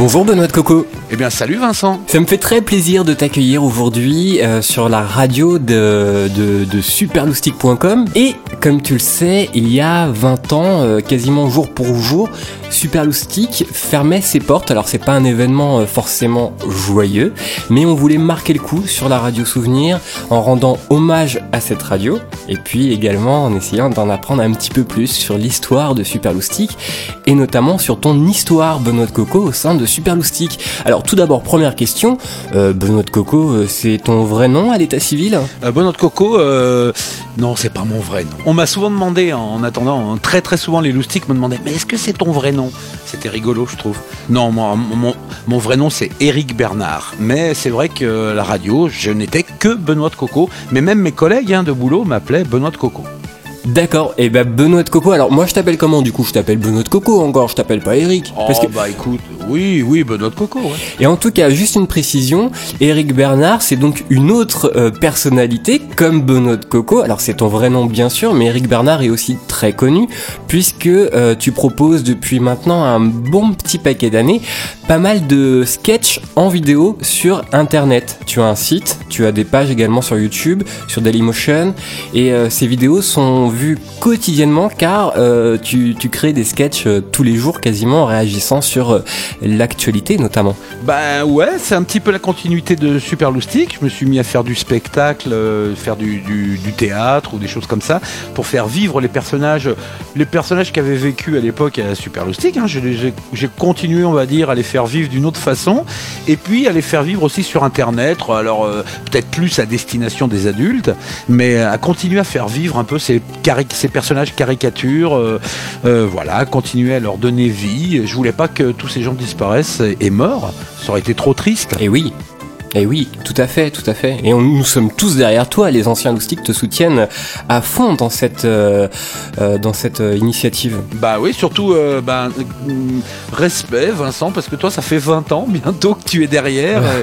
Bonjour Benoît de Coco. Eh bien salut Vincent. Ça me fait très plaisir de t'accueillir aujourd'hui euh, sur la radio de, de, de superloustic.com. Et comme tu le sais, il y a 20 ans, euh, quasiment jour pour jour, Superloustic fermait ses portes. Alors c'est pas un événement euh, forcément joyeux, mais on voulait marquer le coup sur la radio souvenir en rendant hommage à cette radio et puis également en essayant d'en apprendre un petit peu plus sur l'histoire de Superloustic et notamment sur ton histoire Benoît de Coco au sein de Superloustic. Alors tout d'abord, première question, euh, Benoît de Coco, euh, c'est ton vrai nom à l'état civil? Euh, Benoît de Coco, non, c'est pas mon vrai nom. On m'a souvent demandé, en attendant, hein, très très souvent les loustiques me demandaient, mais est-ce que c'est ton vrai nom? C'était rigolo, je trouve. Non, mon, vrai nom c'est Éric Bernard. Mais c'est vrai que la radio, je n'étais que Benoît de Coco. Mais même mes collègues hein, de boulot m'appelaient Benoît de Coco. D'accord, et ben Benoît de Coco, alors moi je t'appelle comment du coup? Je t'appelle Benoît de Coco encore, je t'appelle pas Eric. Oh, Parce que... bah écoute, oui, oui, Benoît de Coco, ouais. Et en tout cas, juste une précision, Eric Bernard, c'est donc une autre euh, personnalité comme Benoît de Coco. Alors c'est ton vrai nom bien sûr, mais Eric Bernard est aussi très connu puisque euh, tu proposes depuis maintenant un bon petit paquet d'années pas mal de sketchs en vidéo sur internet. Tu as un site, tu as des pages également sur YouTube, sur Dailymotion et euh, ces vidéos sont vues quotidiennement car euh, tu, crées des sketchs euh, tous les jours quasiment en réagissant sur euh, l'actualité notamment. Ben ouais, c'est un petit peu la continuité de Super. Je me suis mis à faire du spectacle, faire du, théâtre ou des choses comme ça pour faire vivre les personnages, les personnages qui avaient vécu à l'époque à Super hein. J'ai continué, on va dire, à les faire vivre d'une autre façon et puis à les faire vivre aussi sur Internet. Alors peut-être plus à destination des adultes, mais à continuer à faire vivre un peu ces, ces personnages caricatures. euh, euh, voilà, continuer à leur donner vie. Je voulais pas que tous ces gens disparaissent et, et meurent. Ça aurait été trop triste. Et oui. Et oui, tout à fait, tout à fait. Et on- nous sommes tous derrière toi. Les anciens loustiques te soutiennent à fond dans cette, euh, euh, dans cette euh, initiative. Bah oui, surtout euh, bah, hum, respect Vincent, parce que toi ça fait 20 ans bientôt que tu es derrière euh,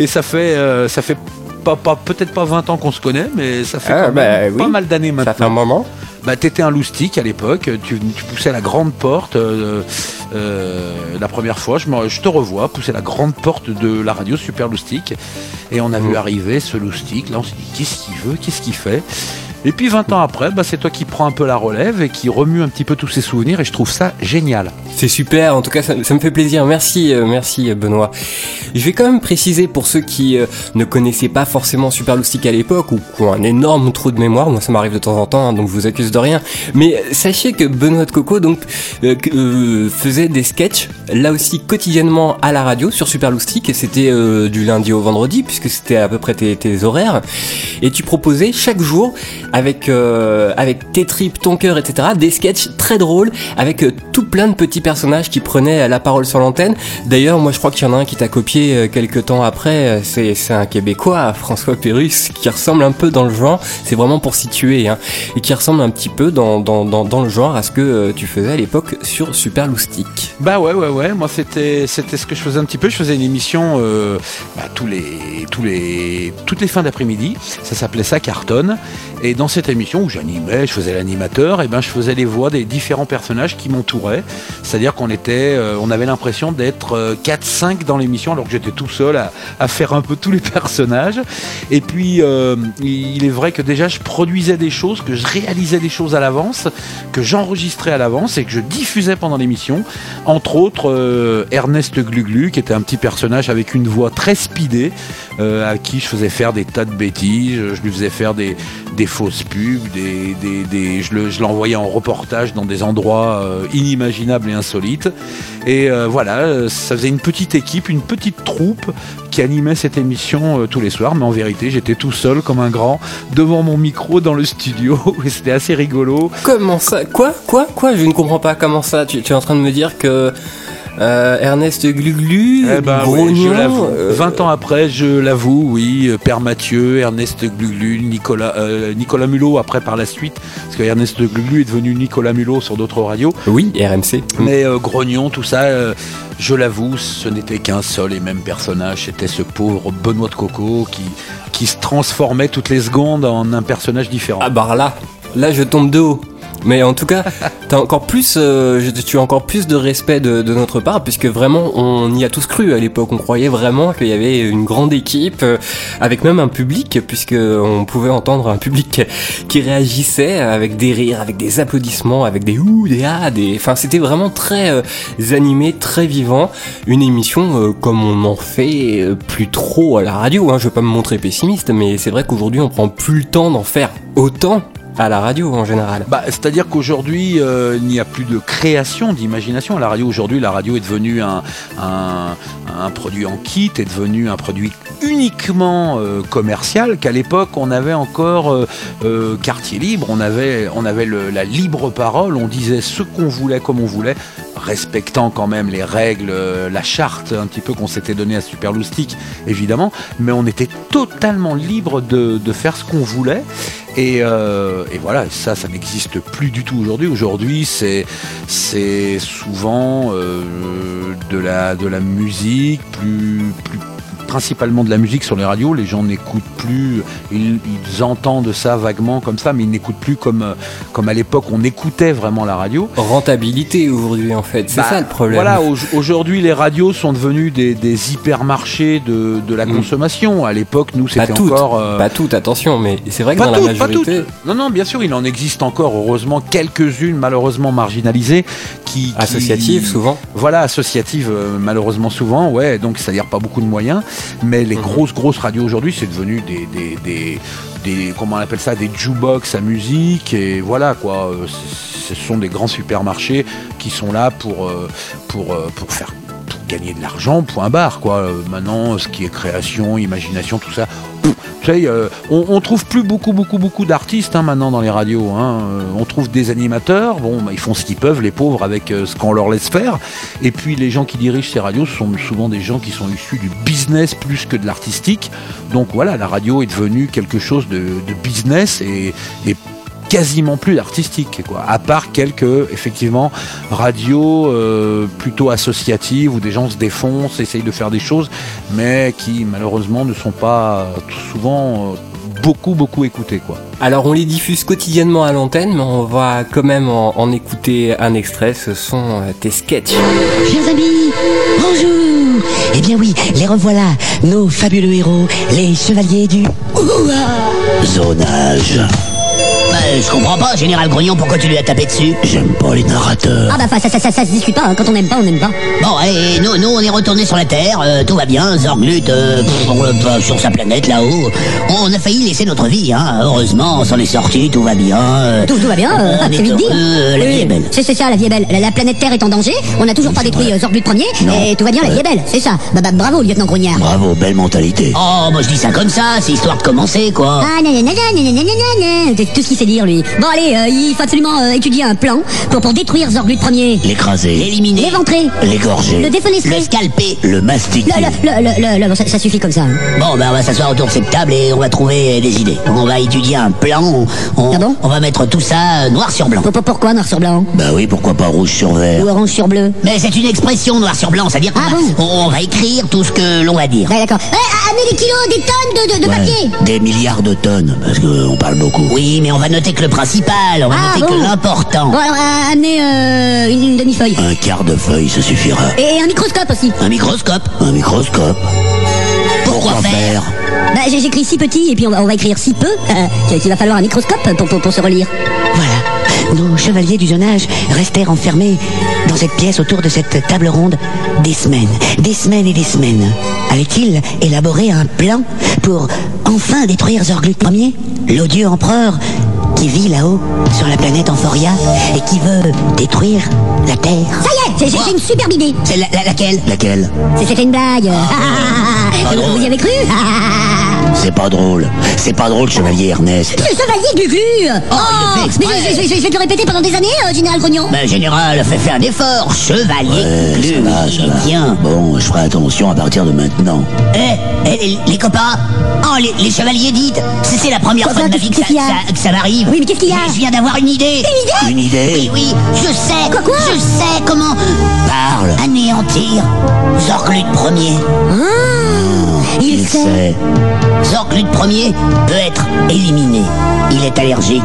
et ça fait euh, ça fait pas, pas peut-être pas 20 ans qu'on se connaît, mais ça fait Ah, quand même bah pas oui. mal d'années Ça fait un maintenant. moment. Bah t'étais un loustique à l'époque, tu, tu poussais la grande porte euh, euh, la première fois, je, te revois pousser la grande porte de la radio Super Loustique et on a vu Mhm. arriver ce loustique, là on s'est dit qu'est-ce qu'il veut, qu'est-ce qu'il fait? Et puis 20 ans après, bah, c'est toi qui prends un peu la relève et qui remue un petit peu tous ces souvenirs et je trouve ça génial. C'est super, en tout cas ça, me fait plaisir. Merci, euh, merci euh, Benoît. Je vais quand même préciser pour ceux qui euh, ne connaissaient pas forcément Super Loustic à l'époque ou qui ont un énorme trou de mémoire, moi ça m'arrive de temps en temps, hein, donc je vous accuse de rien. Mais sachez que Benoît de Coco donc faisait des sketchs là aussi quotidiennement à la radio sur Super Loustic et c'était du lundi au vendredi puisque c'était à peu près tes, tes horaires et tu proposais chaque jour avec euh, avec tes tripes, ton cœur, etc. des sketchs très drôles avec euh, tout plein de petits personnages qui prenaient la parole sur l'antenne. D'ailleurs, moi je crois qu'il y en a un qui t'a copié euh, quelques temps après. euh, C'est un Québécois, François Pérus, qui ressemble un peu dans le genre. C'est vraiment pour situer, hein, et qui ressemble un petit peu dans dans dans, dans le genre à ce que euh, tu faisais à l'époque sur Super Loustic. Bah ouais ouais ouais, moi c'était c'était ce que je faisais un petit peu. Je faisais une émission euh, bah, tous les tous les toutes les fins d'après-midi. Ça s'appelait ça cartonne. Et dans cette émission où j'animais, je faisais l'animateur, et ben je faisais les voix des différents personnages qui m'entouraient. C'est-à-dire qu'on était, euh, on avait l'impression d'être 4-5 dans l'émission alors que j'étais tout seul à, faire un peu tous les personnages. Et puis euh, il est vrai que déjà je produisais des choses, que je réalisais des choses à l'avance, que j'enregistrais à l'avance et que je diffusais pendant l'émission. Entre autres, euh, Ernest Gluglu, qui était un petit personnage avec une voix très speedée, euh, à qui je faisais faire des tas de bêtises, je lui faisais faire des, des fausses pubs, des, je le- je l'envoyais en reportage dans des endroits euh, inimaginables et insolites. Et euh, voilà, ça faisait une petite équipe, une petite troupe qui animait cette émission euh, tous les soirs, mais en vérité, j'étais tout seul comme un grand devant mon micro dans le studio, et c'était assez rigolo. Comment ça? Quoi? Quoi? Quoi? Je ne comprends pas comment ça. Tu es en train de me dire que euh, Ernest Gluglu, Eh ben, oui, Grognon, je l'avoue. euh, 20 ans après, je l'avoue, oui, euh, Père Mathieu, Ernest Gluglu, Nicolas, euh, Nicolas Mulot après par la suite, parce que Ernest Gluglu est devenu Nicolas Mulot sur d'autres radios, Oui, RMC. mais euh, Grognon, tout ça, je l'avoue, ce n'était qu'un seul et même personnage, c'était ce pauvre Benoît de Coco qui, qui se transformait toutes les secondes en un personnage différent. Ah bah là, là je tombe de haut. Mais en tout cas, t'as encore plus, euh, tu as encore plus de respect de, notre part, puisque vraiment, on y a tous cru à l'époque. On croyait vraiment qu'il y avait une grande équipe, euh, avec même un public, puisque on pouvait entendre un public qui- réagissait avec des rires, avec des applaudissements, avec des ouh, des ah, des. Enfin, c'était vraiment très euh, animé, très vivant. Une émission comme on en fait plus trop à la radio. Hein. Je veux pas me montrer pessimiste, mais c'est vrai qu'aujourd'hui, on prend plus le temps d'en faire autant à la radio en général. Bah, C'est-à-dire qu'aujourd'hui, euh, il n'y a plus de création, d'imagination. À la radio, aujourd'hui, la radio est devenue un, produit en kit, est devenu un produit uniquement euh, commercial, qu'à l'époque, on avait encore euh, quartier libre, on avait, on avait la libre parole, on disait ce qu'on voulait comme on voulait, respectant quand même les règles, la charte un petit peu qu'on s'était donné à Super évidemment, mais on était totalement libre de, faire ce qu'on voulait. Et, euh, et voilà, ça, ça n'existe plus du tout aujourd'hui. Aujourd'hui, c'est souvent euh, de la musique, plus principalement de la musique sur les radios. Les gens n'écoutent plus, ils, ils entendent ça vaguement comme ça, mais ils n'écoutent plus comme euh, comme à l'époque on écoutait vraiment la radio. Rentabilité aujourd'hui en fait, c'est Bah, ça le problème. Voilà, au- aujourd'hui les radios sont devenus des, des hypermarchés de, de la Mm. consommation. À l'époque, nous Pas c'était encore euh, pas toutes, attention, mais c'est vrai que pas dans toutes, la pas majorité, toutes. Non, non, bien sûr, il en existe encore, heureusement, quelques-unes malheureusement marginalisées qui, qui- associatives souvent. Voilà, associatives euh, malheureusement souvent, ouais, donc c'est-à-dire pas beaucoup de moyens. Mais les Mhm. grosses, grosses radios aujourd'hui, c'est devenu des, des, des, des- comment on appelle ça, des jukebox à musique et voilà quoi. euh, Ce sont des grands supermarchés qui sont là pour euh, pour pour faire gagner de l'argent, point barre quoi. Euh, Maintenant, ce qui est création, imagination, tout ça. euh, on, on trouve plus beaucoup, beaucoup, beaucoup d'artistes hein, maintenant dans les radios. hein. Euh, On trouve des animateurs. Bon, bah, ils font ce qu'ils peuvent, les pauvres, avec ce qu'on leur laisse faire. Et puis les gens qui dirigent ces radios sont souvent des gens qui sont issus du business plus que de l'artistique. Donc voilà, la radio est devenue quelque chose de, business et quasiment plus artistique, quoi. À part quelques, effectivement, radios euh, plutôt associatives où des gens se défoncent, essayent de faire des choses, mais qui malheureusement ne sont pas euh, souvent euh, beaucoup, beaucoup écoutées, quoi. Alors on les diffuse quotidiennement à l'antenne, mais on va quand même en, en écouter un extrait. Ce sont euh, tes sketchs. Chers amis, bonjour Eh bien oui, les revoilà, nos fabuleux héros, les chevaliers du... Ouah Zonage. Bah, je comprends pas, Général Grognon, pourquoi tu lui as tapé dessus J'aime pas les narrateurs. Ah bah ça, ça, ça, ça se discute pas, hein. quand on aime pas, on aime pas. Bon, allez, nous, nous, on est retourné sur la Terre, euh, tout va bien, Zorglut, euh, euh, sur sa planète là-haut. On a failli laisser notre vie, hein. Heureusement, on s'en est sorti, tout va bien. euh, Tout, tout va bien, euh, on est c'est vite dit. euh, la vie est belle. C'est ça, la vie est belle. La, la planète Terre est en danger, on n'a toujours pas détruit euh, Zorglut premier, et tout va bien, la vie est belle, c'est ça. Bah, bah bravo, lieutenant Grognard. Bravo, belle mentalité. Oh, moi je dis ça comme ça, c'est histoire de commencer, quoi. Ah, nanana, nanana, nanana, c'est tout ce qu'il sait dire, lui. Bon, allez, euh, il faut absolument euh, étudier un plan pour, pour détruire Zorglut premier. L'écraser. L'éliminer, L'éventrer, L'égorger. le défenestrer. le scalper. Le mastiquer. Le, le, le, le, bon, ça, ça suffit comme ça. hein. Bon, ben on va s'asseoir autour de cette table et on va trouver des idées. On va étudier un plan, on, on, Ah bon on va mettre tout ça euh, noir sur blanc. Pour- pour- Pourquoi noir sur blanc Bah oui, pourquoi pas rouge sur vert Ou orange sur bleu Mais c'est une expression noir sur blanc, c'est-à-dire Ah bon on, on va écrire tout ce que l'on va dire. Ouais, d'accord. Eh, amenez des kilos, des tonnes de, de, de Ouais, papier Des milliards de tonnes, parce qu'on parle beaucoup. Oui, mais on va noter que le principal, on va Ah, noter bon que l'important. Bon, alors, euh, amenez euh, une, une demi-feuille. Un quart de feuille, ça suffira. Et un microscope aussi. Un microscope. Un microscope. Pourquoi faire Bah, j'ai- j'écris si petit et puis on va, on va écrire si peu euh, qu'il va falloir un microscope pour, pour, pour se relire. Voilà, nos chevaliers du zonage restèrent enfermés dans cette pièce autour de cette table ronde des semaines, des semaines et des semaines. Allaient-ils élaborer un plan pour enfin détruire Zorglut Ier, l'odieux empereur qui vit là-haut sur la planète Amphoria et qui veut détruire la Terre. Ça y est, j'ai- une superbe idée. C'est la- la- laquelle? Laquelle? C'est- C'était une blague. Vous y avez cru? C'est pas drôle. C'est pas drôle, chevalier Ernest. Le chevalier Glugu Oh, fait Mais je, exprès. je- je- je vais te le répéter pendant des années, euh, Général Grognon. Ben, général, fais, fais un effort. Chevalier. Ouais, Glu, ça va, ça va. Tiens. Bon, je ferai attention à partir de maintenant. Eh, eh, les, les copains Oh, les, les chevaliers dites C'est c'est la première Quoi, fois de ma vie que ça, ça- que ça m'arrive. Oui, mais qu'est-ce qu'il y a Je viens d'avoir une idée. Une idée Oui, oui, je sais. Quoi, quoi Je sais comment Parle. anéantir Zorglut Ier. Il Il sait. sait. Zorglut premier peut être éliminé. Il est allergique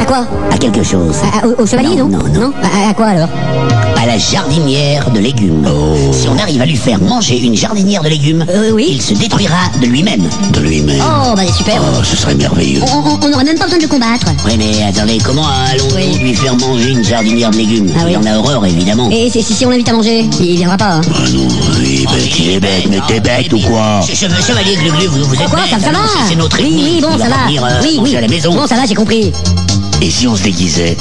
À quoi? À quelque chose. À- à- au, au chevalier, non Non, non, non. À, à quoi alors? À la jardinière de légumes. Si on arrive à lui faire manger une jardinière de légumes, Euh, oui. il se détruira de lui-même. De lui-même. Oh, bah super. Oh, ce serait merveilleux. On on- on n'aurait même pas besoin de le combattre. Oui, mais attendez, comment allons-nous Oui. lui faire manger une jardinière de légumes? Ah oui. Il en a horreur, évidemment. Et si, on l'invite à manger, il viendra pas. hein. Ah non, il est bête, il est bête, mais t'es bête ou quoi? Chevalier Gluglu, vous, vous êtes bête, ça, ça va c'est- notre Oui, ennemi. oui, bon, Il ça va va. venir, euh, oui, manger oui. à la maison. Bon, ça va, j'ai compris. Et si on se déguisait?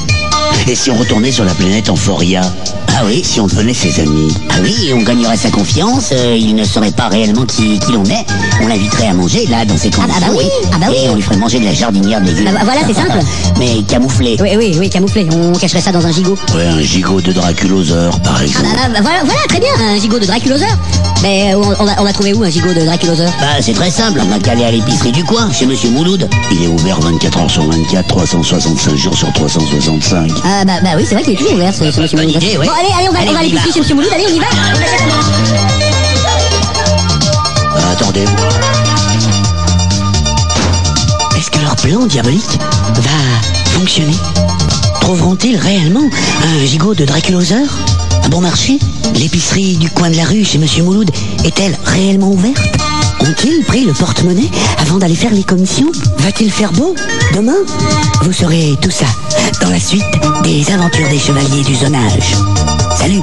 Et si on retournait sur la planète Euphoria Ah oui Si on devenait ses amis Ah oui, on gagnerait sa confiance, euh, il ne saurait pas réellement qui, qui l'on est. On l'inviterait à manger, là, dans bah, conditions. bah oui, ah bah oui. Et on lui ferait manger de la jardinière de légumes. Bah, voilà, c'est simple. Mais camouflé. Oui, oui, oui, camouflé. On cacherait ça dans un gigot. Ouais, un gigot de Draculosaure, par Ah exemple. bah, bah, voilà, voilà, très bien, un gigot de Draculosaure. Mais euh, on, on, va, on va trouver où un gigot de Draculosaure Bah, c'est très simple, on a qu'à aller à l'épicerie du coin, chez Monsieur Mouloud. Il est ouvert 24 heures sur 24, 365 jours sur 365. Ah bah, bah oui, c'est vrai qu'il est toujours ouvert ce, ce monsieur Mouloud. idée, ouais. Bon, allez, allez, on va, Allez, on va va. chez monsieur Mouloud, allez, on y va. Ah, attendez. Est-ce que leur plan diabolique va fonctionner? Trouveront-ils réellement un gigot de Draculosaure À bon marché? L'épicerie du coin de la rue chez Monsieur Mouloud est-elle réellement ouverte? Ont-ils pris le porte-monnaie avant d'aller faire les commissions. Va-t-il faire beau demain? Vous saurez tout ça dans la suite des aventures des chevaliers du zonage. Salut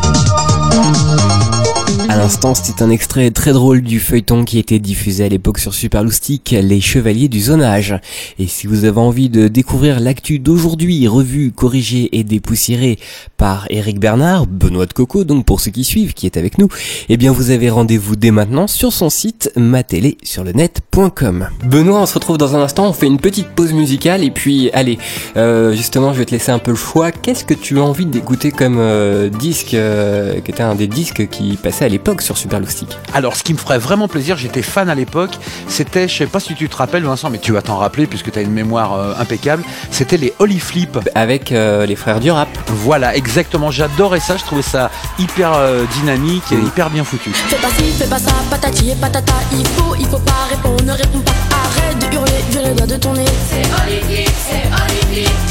À l'instant, c'était un extrait très drôle du feuilleton qui était diffusé à l'époque sur Superloustic, Les Chevaliers du Zonage. Et si vous avez envie de découvrir l'actu d'aujourd'hui, revue, corrigée et dépoussiérée par Eric Bernard, Benoît de Coco, donc pour ceux qui suivent, qui est avec nous, eh bien vous avez rendez-vous dès maintenant sur son site matélé-sur-le-net.com. Benoît, on se retrouve dans un instant, on fait une petite pause musicale et puis allez, euh, justement je vais te laisser un peu le choix. Qu'est-ce que tu as envie d'écouter comme euh, disque, euh, qui était un des disques qui passait à l'époque? Sur Superloustic Alors, ce qui me ferait vraiment plaisir, j'étais fan à l'époque, c'était, je sais pas si tu te rappelles Vincent, mais tu vas t'en rappeler puisque tu as une mémoire euh, impeccable, c'était les Holy Flip. Avec euh, les frères du rap. Voilà, exactement, j'adorais ça, je trouvais ça hyper euh, dynamique et hyper bien foutu. Fais pas ci, fais pas ça, patati et patata, il faut, il faut pas répondre, ne réponds pas, arrête de hurler, je le doigt de ton nez. C'est Olivier, c'est Olivier. Et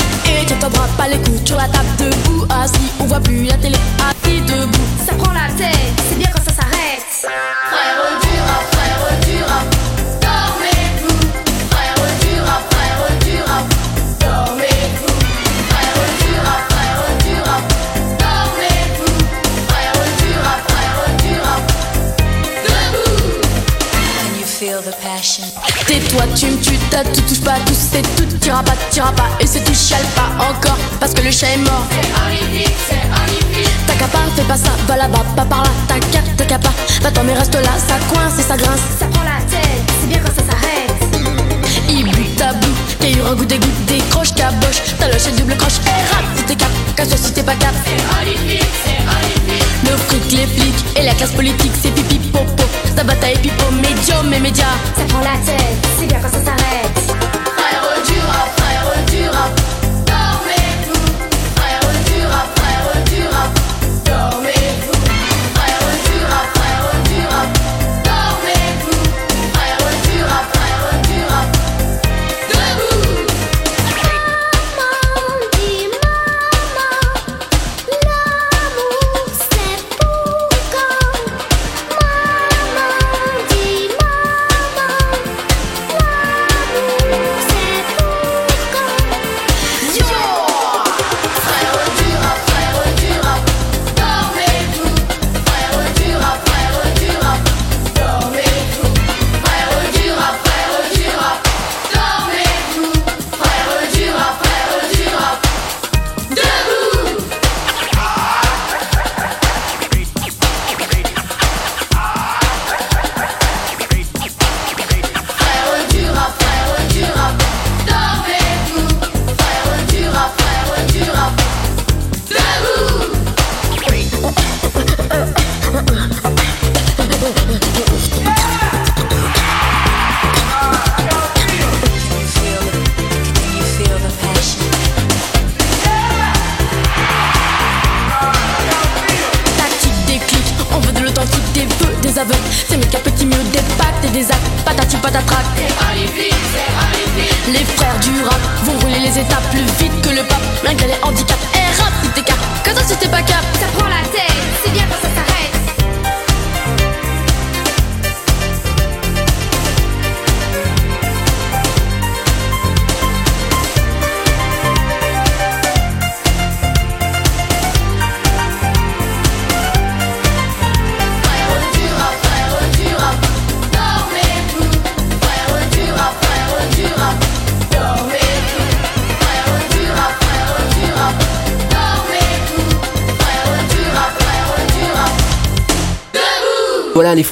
tu t'en pas les coudes sur la table debout, assis, on voit plus la télé, assis debout. Ça prend la tête, c'est bien quand ça s'arrête. Frère tu me tues, t'as tout, touche pas, tout c'est tout, t'iras pas, t'iras pas, et si tu chiales pas encore, parce que le chat est mort. C'est. T'as qu'à pas, fais pas ça, va là-bas, pas par là, t'as qu'à, t'as qu'à pas, va-t'en mais reste là, ça coince et ça grince. Ça prend la tête, c'est bien quand ça s'arrête. Il but à bout, y'a eu un goût d'égout, décroche, caboche, t'as lâché le double croche, et rap, si t'es cap, casse si t'es pas cap. C'est c'est. Le fric, les flics et la classe politique, c'est pipi popo. Ça bataille pipo, médium et média. Ça prend la tête, c'est bien quand ça s'arrête. Frère du rap, frère du rap,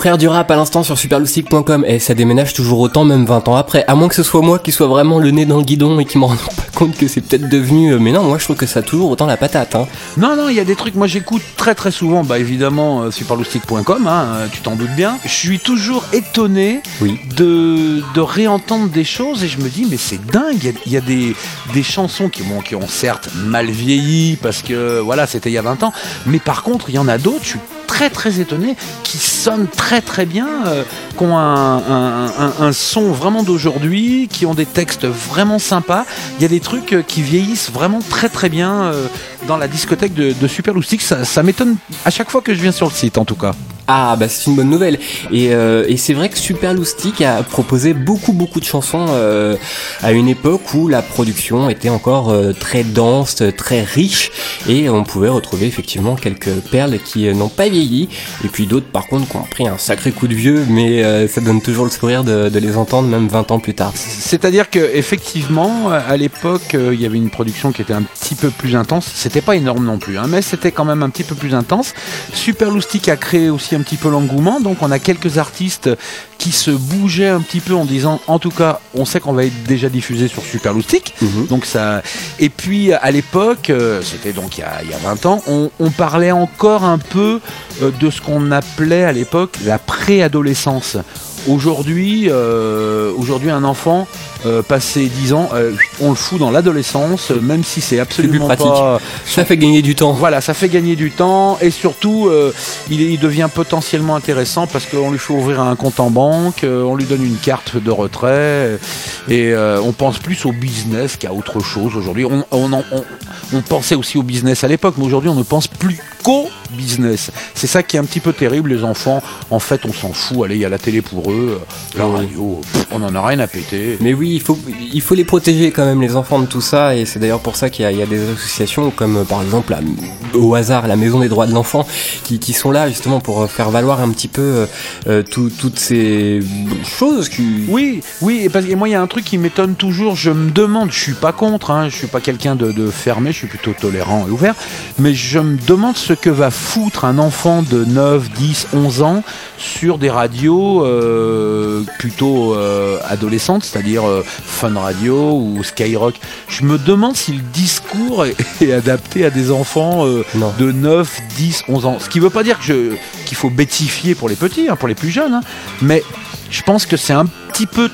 Frères du rap à l'instant sur superloustic.com et ça déménage toujours autant même 20 ans après. À moins que ce soit moi qui soit vraiment le nez dans le guidon et qui me rende pas compte que c'est peut-être devenu... euh, Mais non, moi je trouve que ça a toujours autant la patate. Hein. Non, non, il y a des trucs, moi j'écoute très très souvent, bah évidemment euh, superloustic.com, hein, euh, tu t'en doutes bien. Je suis toujours étonné Oui. de, de réentendre des choses et je me dis, mais c'est dingue, il y a, il y a des, des chansons qui, bon, qui ont certes mal vieilli parce que voilà, c'était il y a 20 ans, mais par contre, il y en a d'autres, je suis très très étonné, qui sonnent très très bien, euh, qui ont un, son vraiment d'aujourd'hui, qui ont des textes vraiment sympas. Il y a des trucs euh, qui vieillissent vraiment très très bien euh, dans la discothèque de, de. Ça, m'étonne à chaque fois que je viens sur le site en tout cas. Ah bah c'est une bonne nouvelle et, euh, et c'est vrai que Super Loustic a proposé beaucoup beaucoup de chansons à une époque où la production était encore très dense, très riche et on pouvait retrouver effectivement quelques perles qui n'ont pas vieilli et puis d'autres par contre qui ont pris un sacré coup de vieux mais euh, ça donne toujours le sourire de, de les entendre même 20 ans plus tard. C'est-à-dire que effectivement, à l'époque, euh, il y avait une production qui était un petit peu plus intense. C'était pas énorme non plus, hein, mais c'était quand même un petit peu plus intense. Super Loustic a créé aussi un petit peu l'engouement, donc on a quelques artistes qui se bougeaient un petit peu en disant, en tout cas, on sait qu'on va être déjà diffusé sur Super Loustic. Mhm. Donc ça. Et puis à l'époque, euh, c'était donc il y, a, il y a 20 ans, on, on parlait encore un peu de ce qu'on appelait à l'époque la préadolescence. Aujourd'hui, euh, aujourd'hui un enfant euh, passé 10 ans, euh, on le fout dans l'adolescence, même si c'est absolument pratique. pas. Ça fait gagner du temps. Voilà, ça fait gagner du temps et surtout, il, il devient potentiellement intéressant parce qu'on lui fait ouvrir un compte en banque, on lui donne une carte de retrait et on pense plus au business qu'à autre chose aujourd'hui. On, on, en- on- on pensait aussi au business à l'époque, mais aujourd'hui on ne pense plus qu'au business. C'est ça qui est un petit peu terrible, les enfants. En fait, on s'en fout. Allez, il y a la télé pour eux, euh, la Oui. radio, pff, on en a rien à péter. Mais oui, il faut, il faut les protéger quand même, les enfants de tout ça, et c'est d'ailleurs pour ça qu'il y, a- il y a des associations comme euh, par exemple, la- au hasard, la Maison des droits de l'enfant, qui, qui sont là justement pour euh, faire valoir un petit peu euh, tout- toutes ces choses qui... Oui, oui, et, parce, et moi il y a un truc qui m'étonne toujours, je me demande, je suis pas contre, hein, je suis pas quelqu'un de, de fermé, je suis plutôt tolérant et ouvert, mais je me demande ce que va foutre un enfant de 9, 10, 11 ans sur des radios euh, plutôt euh, adolescentes, c'est-à-dire euh, Fun Radio ou Skyrock. Je me demande si le discours est, est adapté à des enfants de 9, 10, 11 ans. Ce qui veut pas dire qu'il faut bêtifier pour les petits, hein, pour les plus jeunes, hein, mais je pense que c'est un petit peu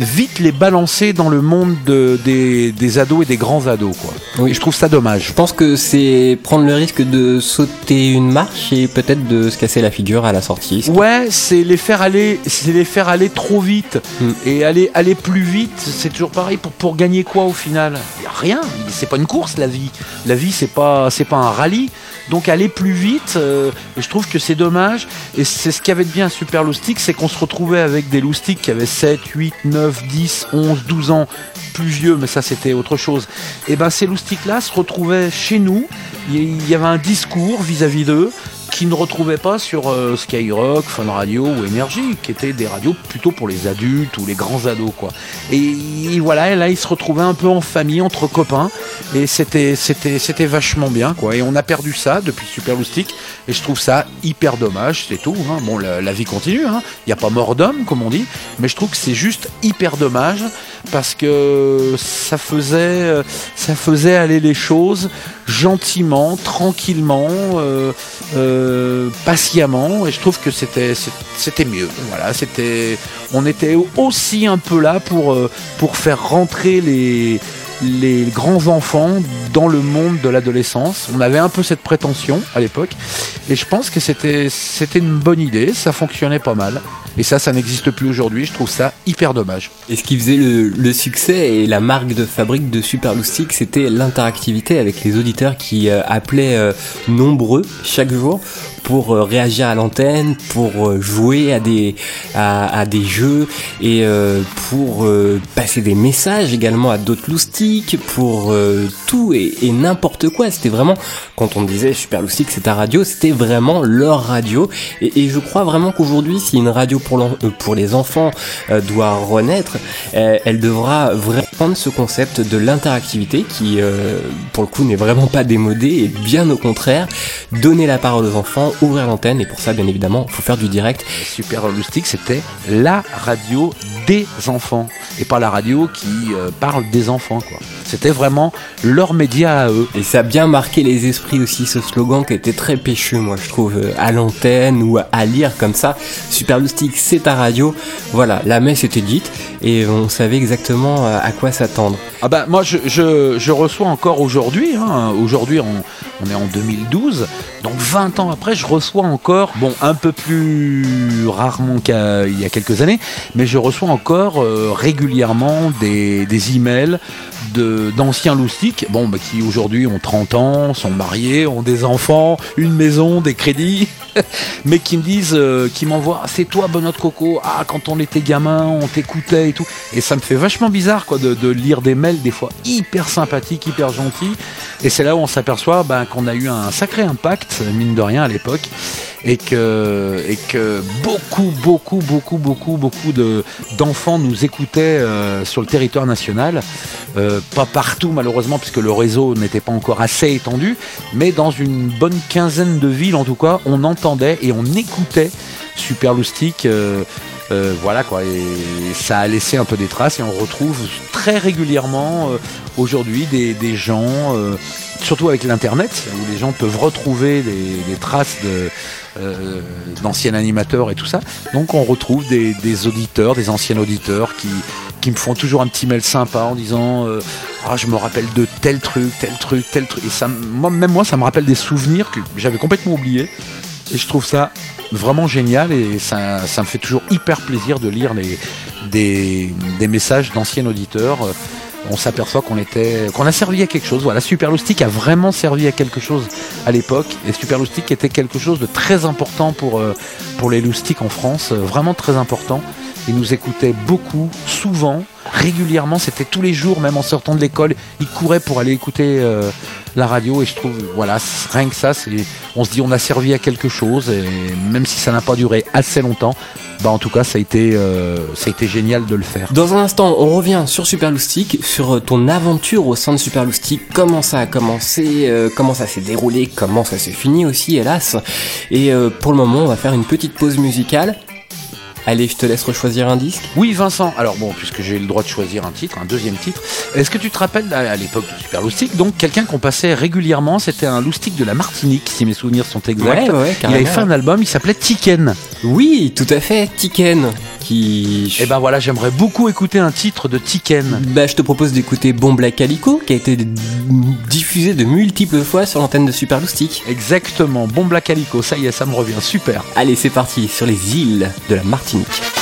vite les balancer dans le monde de- des, des ados et des grands ados. Quoi. Oui. Et je trouve ça dommage. Je pense que c'est prendre le risque de sauter une marche et peut-être de se casser la figure à la sortie. Ouais, c'est les faire aller, c'est les faire aller trop vite Hmm. et aller aller plus vite. C'est toujours pareil pour pour gagner quoi au final? Rien. C'est pas une course la vie. La vie c'est pas c'est pas un rallye. Donc aller plus vite, euh, je trouve que c'est dommage. Et c'est ce qu'il y avait de bien à Super Loustic, c'est qu'on se retrouvait avec des loustiques qui avaient 7, 8, 9, 10, 11, 12 ans, plus vieux, mais ça c'était autre chose. Et ben ces loustiques-là se retrouvaient chez nous. Il y avait un discours vis-à-vis d'eux ne retrouvaient pas sur euh, Skyrock, Fun Radio ou Énergie, qui étaient des radios plutôt pour les adultes ou les grands ados, quoi. Et, voilà, là, ils se retrouvaient un peu en famille, entre copains, et c'était, c'était, c'était vachement bien, quoi. Et on a perdu ça depuis Super Loustic, et je trouve ça hyper dommage, c'est tout. hein. Bon, la, la vie continue, hein. il n'y a pas mort d'homme, comme on dit, mais je trouve que c'est juste hyper dommage parce que ça faisait, euh, ça faisait aller les choses gentiment, tranquillement, euh, euh, patiemment, et je trouve que c'était, c'était mieux. Voilà, c'était, on était aussi un peu là pour, pour faire rentrer les les grands enfants dans le monde de l'adolescence. On avait un peu cette prétention à l'époque et je pense que c'était c'était une bonne idée, ça fonctionnait pas mal Et ça, ça n'existe plus aujourd'hui. Je trouve ça hyper dommage. Et ce qui faisait le, succès et la marque de fabrique de Super Loustic, c'était l'interactivité avec les auditeurs qui euh, appelaient euh, nombreux chaque jour pour euh, réagir à l'antenne, pour euh, jouer à des, à, à des jeux et euh, pour passer des messages également à d'autres loustiques, pour tout et, et n'importe quoi. C'était vraiment, quand on disait Super Loustic c'est ta radio, c'était vraiment leur radio. Et, et je crois vraiment qu'aujourd'hui, si une radio pour, pour les enfants doit renaître, elle devra vraiment prendre ce concept de l'interactivité qui, pour le coup, n'est vraiment pas démodé et bien au contraire, donner la parole aux enfants, ouvrir l'antenne et pour ça, bien évidemment, faut faire du direct. Super Loustic, c'était la radio des enfants et pas la radio qui euh, parle des enfants. quoi. C'était vraiment leur média à eux. Et ça a bien marqué les esprits aussi, ce slogan qui était très pécheux, moi je trouve, euh, à l'antenne ou à lire comme ça. Super Loustic, c'est ta radio. Voilà, la messe était dite et on savait exactement euh, à quoi s'attendre. Ah bah moi je, je, je reçois encore aujourd'hui, hein, aujourd'hui on, on est en 2012, donc 20 ans après je reçois encore, bon un peu plus rarement qu'il y a quelques années, mais je reçois encore euh, régulièrement des, des emails d'anciens loustiques, bon bah, qui aujourd'hui ont 30 ans, sont mariés, ont des enfants, une maison, des crédits, mais qui me disent, euh, qui m'envoient, c'est toi Benoît Coco, ah quand on était gamin, on t'écoutait et tout, et ça me fait vachement bizarre quoi de, de lire des mails des fois hyper sympathiques, hyper gentils, et c'est là où on s'aperçoit ben, qu'on a eu un sacré impact mine de rien à l'époque, et que et que beaucoup beaucoup beaucoup beaucoup beaucoup de d'enfants nous écoutaient euh, sur le territoire national, Euh, pas partout malheureusement puisque le réseau n'était pas encore assez étendu, mais dans une bonne quinzaine de villes en tout cas, on entendait et on écoutait Super euh, voilà quoi, et ça a laissé un peu des traces et on retrouve très régulièrement aujourd'hui des, des gens, surtout avec l'internet, où les gens peuvent retrouver des, des traces de euh, d'anciens animateurs et tout ça. Donc on retrouve des, auditeurs, des anciens auditeurs qui, me font toujours un petit mail sympa en disant euh, ah je me rappelle de tel truc, tel truc, tel truc. Et ça, moi, même moi, ça me rappelle des souvenirs que j'avais complètement oubliés. Et je trouve ça vraiment génial et ça, me fait toujours hyper plaisir de lire des, des messages d'anciens auditeurs. On s'aperçoit qu'on a servi à quelque chose. Voilà, Super Loustic a vraiment servi à quelque chose à l'époque et Super Loustic était quelque chose de très important pour, euh, les loustiques en France, euh, vraiment très important. Ils nous écoutaient beaucoup, souvent, régulièrement. C'était tous les jours, même en sortant de l'école. Ils couraient pour aller écouter euh, la radio. Et je trouve, voilà, rien que ça, on se dit, on a servi à quelque chose. Et même si ça n'a pas duré assez longtemps, bah en tout cas, ça a été, euh, ça a été génial de le faire. Dans un instant, on revient sur Super Loustic, sur euh, ton aventure au sein de Super Loustic, comment ça a commencé, comment ça s'est déroulé, comment ça s'est fini aussi, hélas. Et pour le moment, on va faire une petite pause musicale. Allez, je te laisse choisir un disque. Oui, Vincent. Alors bon, puisque j'ai le droit de choisir un titre, un deuxième titre, est-ce que tu te rappelles à, l'époque de Super Loustic, donc quelqu'un qu'on passait régulièrement, c'était un Loustic de la Martinique, si mes souvenirs sont exacts. Ouais, ouais, il avait fait un album, il s'appelait Tiken. Oui, tout à fait, Tiken, qui... Et ben voilà, j'aimerais beaucoup écouter un titre de Tiken. Bah, je te propose d'écouter Bon Black Calico, qui a été diffusé de multiples fois sur l'antenne de Super Loustic. Exactement, Bon Black Calico, ça y est, ça me revient, super. Allez, c'est parti, sur les îles de la Martinique. Soleil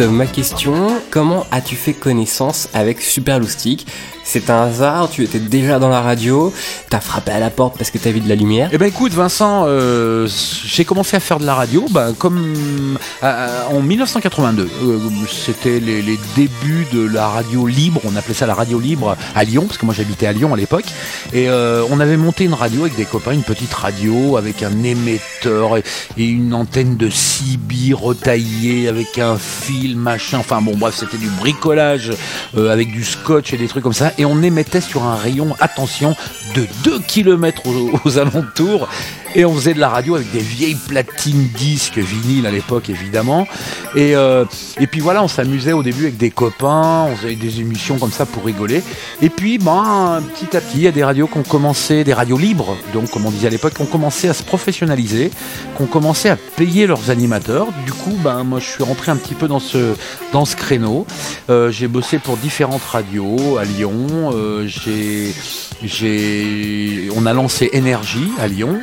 Euh, ma question. Comment as-tu fait connaissance avec Super Loustic? C'est un hasard, tu étais déjà dans la radio, t'as frappé à la porte parce que t'as vu de la lumière? Eh ben écoute Vincent, euh, j'ai commencé à faire de la radio bah, comme euh, en 1982. Euh, C'était les débuts de la radio libre, on appelait ça la radio libre à Lyon, parce que moi j'habitais à Lyon à l'époque. Et euh, on avait monté une radio avec des copains, une petite radio avec un émetteur et, une antenne de CB retaillée avec un fil, machin. Enfin bon bref, c'était du bricolage euh, avec du scotch et des trucs comme ça. Et on émettait sur un rayon, attention, de 2 km aux alentours. Et on faisait de la radio avec des vieilles platines disques, vinyle à l'époque évidemment. Et, euh, et puis voilà, on s'amusait au début avec des copains, on faisait des émissions comme ça pour rigoler. Et puis ben, petit à petit, il y a des radios qui ont commencé, des radios libres, donc comme on disait à l'époque, qui ont commencé à se professionnaliser, qui ont commencé à payer leurs animateurs. Du coup, ben, moi je suis rentré un petit peu dans ce, dans ce créneau. Euh, j'ai bossé pour différentes radios à Lyon. Euh, j'ai, j'ai, on a lancé Énergie à Lyon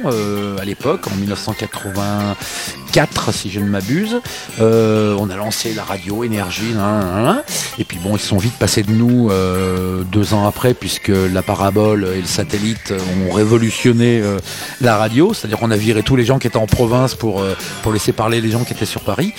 à l'époque, en 1984 si je ne m'abuse. Euh, on a lancé la radio Énergie, hein, hein, hein. et puis bon, ils sont vite passés de nous euh, deux ans après, puisque la parabole et le satellite ont révolutionné euh, la radio, c'est-à-dire qu'on a viré tous les gens qui étaient en province pour, euh, pour laisser parler les gens qui étaient sur Paris.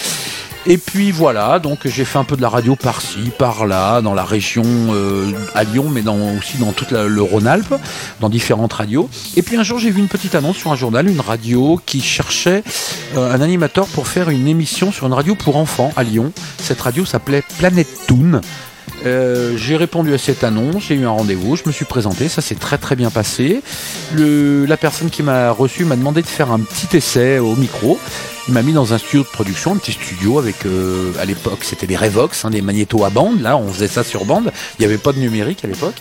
Et puis voilà, donc j'ai fait un peu de la radio par-ci, par-là, dans la région euh, à Lyon, mais aussi dans toute la- le Rhône-Alpes, dans différentes radios. Et puis un jour, j'ai vu une petite annonce sur un journal, une radio qui cherchait euh, un animateur pour faire une émission sur une radio pour enfants à Lyon. Cette radio s'appelait Planète Toon. Euh, j'ai répondu à cette annonce, j'ai eu un rendez-vous, je me suis présenté, ça s'est très très bien passé. Le, la personne qui m'a reçu m'a demandé de faire un petit essai au micro. Il m'a mis dans un studio de production, un petit studio avec, euh, à l'époque, c'était des Revox, hein, des magnétos à bande. Là, on faisait ça sur bande. Il n'y avait pas de numérique à l'époque.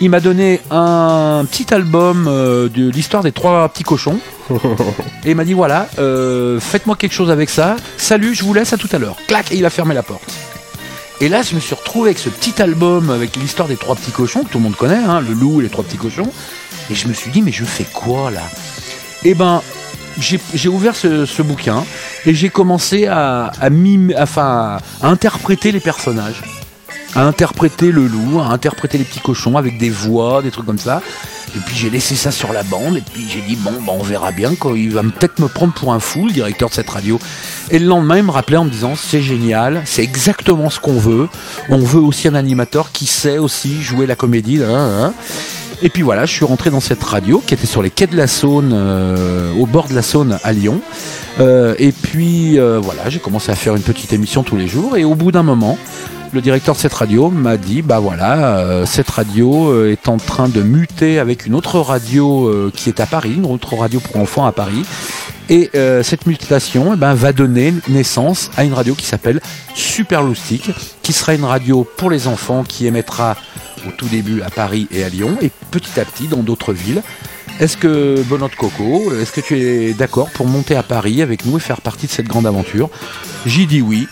Il m'a donné un petit album euh, de l'histoire des trois petits cochons. Et il m'a dit voilà, faites-moi quelque chose avec ça. Salut, je vous laisse à tout à l'heure. Clac, et il a fermé la porte. Et là, je me suis retrouvé avec ce petit album avec l'histoire des trois petits cochons que tout le monde connaît, hein, le loup et les trois petits cochons. Et je me suis dit mais je fais quoi là? Eh ben, j'ai ouvert ce, bouquin et j'ai commencé à, à, à interpréter les personnages, à interpréter le loup, à interpréter les petits cochons avec des voix, des trucs comme ça. Et puis j'ai laissé ça sur la bande et puis j'ai dit bon bah on verra bien quoi. Il va peut-être me prendre pour un fou le directeur de cette radio. Et le lendemain il me rappelait en me disant c'est génial, c'est exactement ce qu'on veut. On veut aussi un animateur qui sait aussi jouer la comédie. Et puis voilà, je suis rentré dans cette radio qui était sur les quais de la Saône, euh, au bord de la Saône à Lyon. Euh, et puis euh, voilà, j'ai commencé à faire une petite émission tous les jours. Et au bout d'un moment, le directeur de cette radio m'a dit bah voilà, euh, cette radio euh, est en train de muter avec une autre radio euh, qui est à Paris, une autre radio pour enfants à Paris. Et cette mutation eh ben, va donner naissance à une radio qui s'appelle Super Loustic, qui sera une radio pour les enfants qui émettra au tout début à Paris et à Lyon, et petit à petit dans d'autres villes. Est-ce que, de Coco, est-ce que tu es d'accord pour monter à Paris avec nous et faire partie de cette grande aventure? J'y dis oui.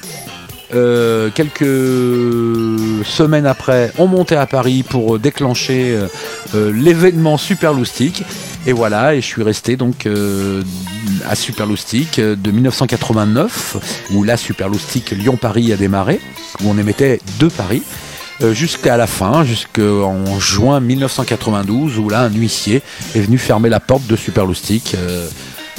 Euh, quelques semaines après, on montait à Paris pour déclencher euh, euh, l'événement Super Loustic. Et voilà, et je suis resté donc à Super de 1989, où la Super Loustic Lyon-Paris a démarré, où on émettait deux Paris, jusqu'à la fin, jusqu'en juin 1992, où là, un huissier est venu fermer la porte de Super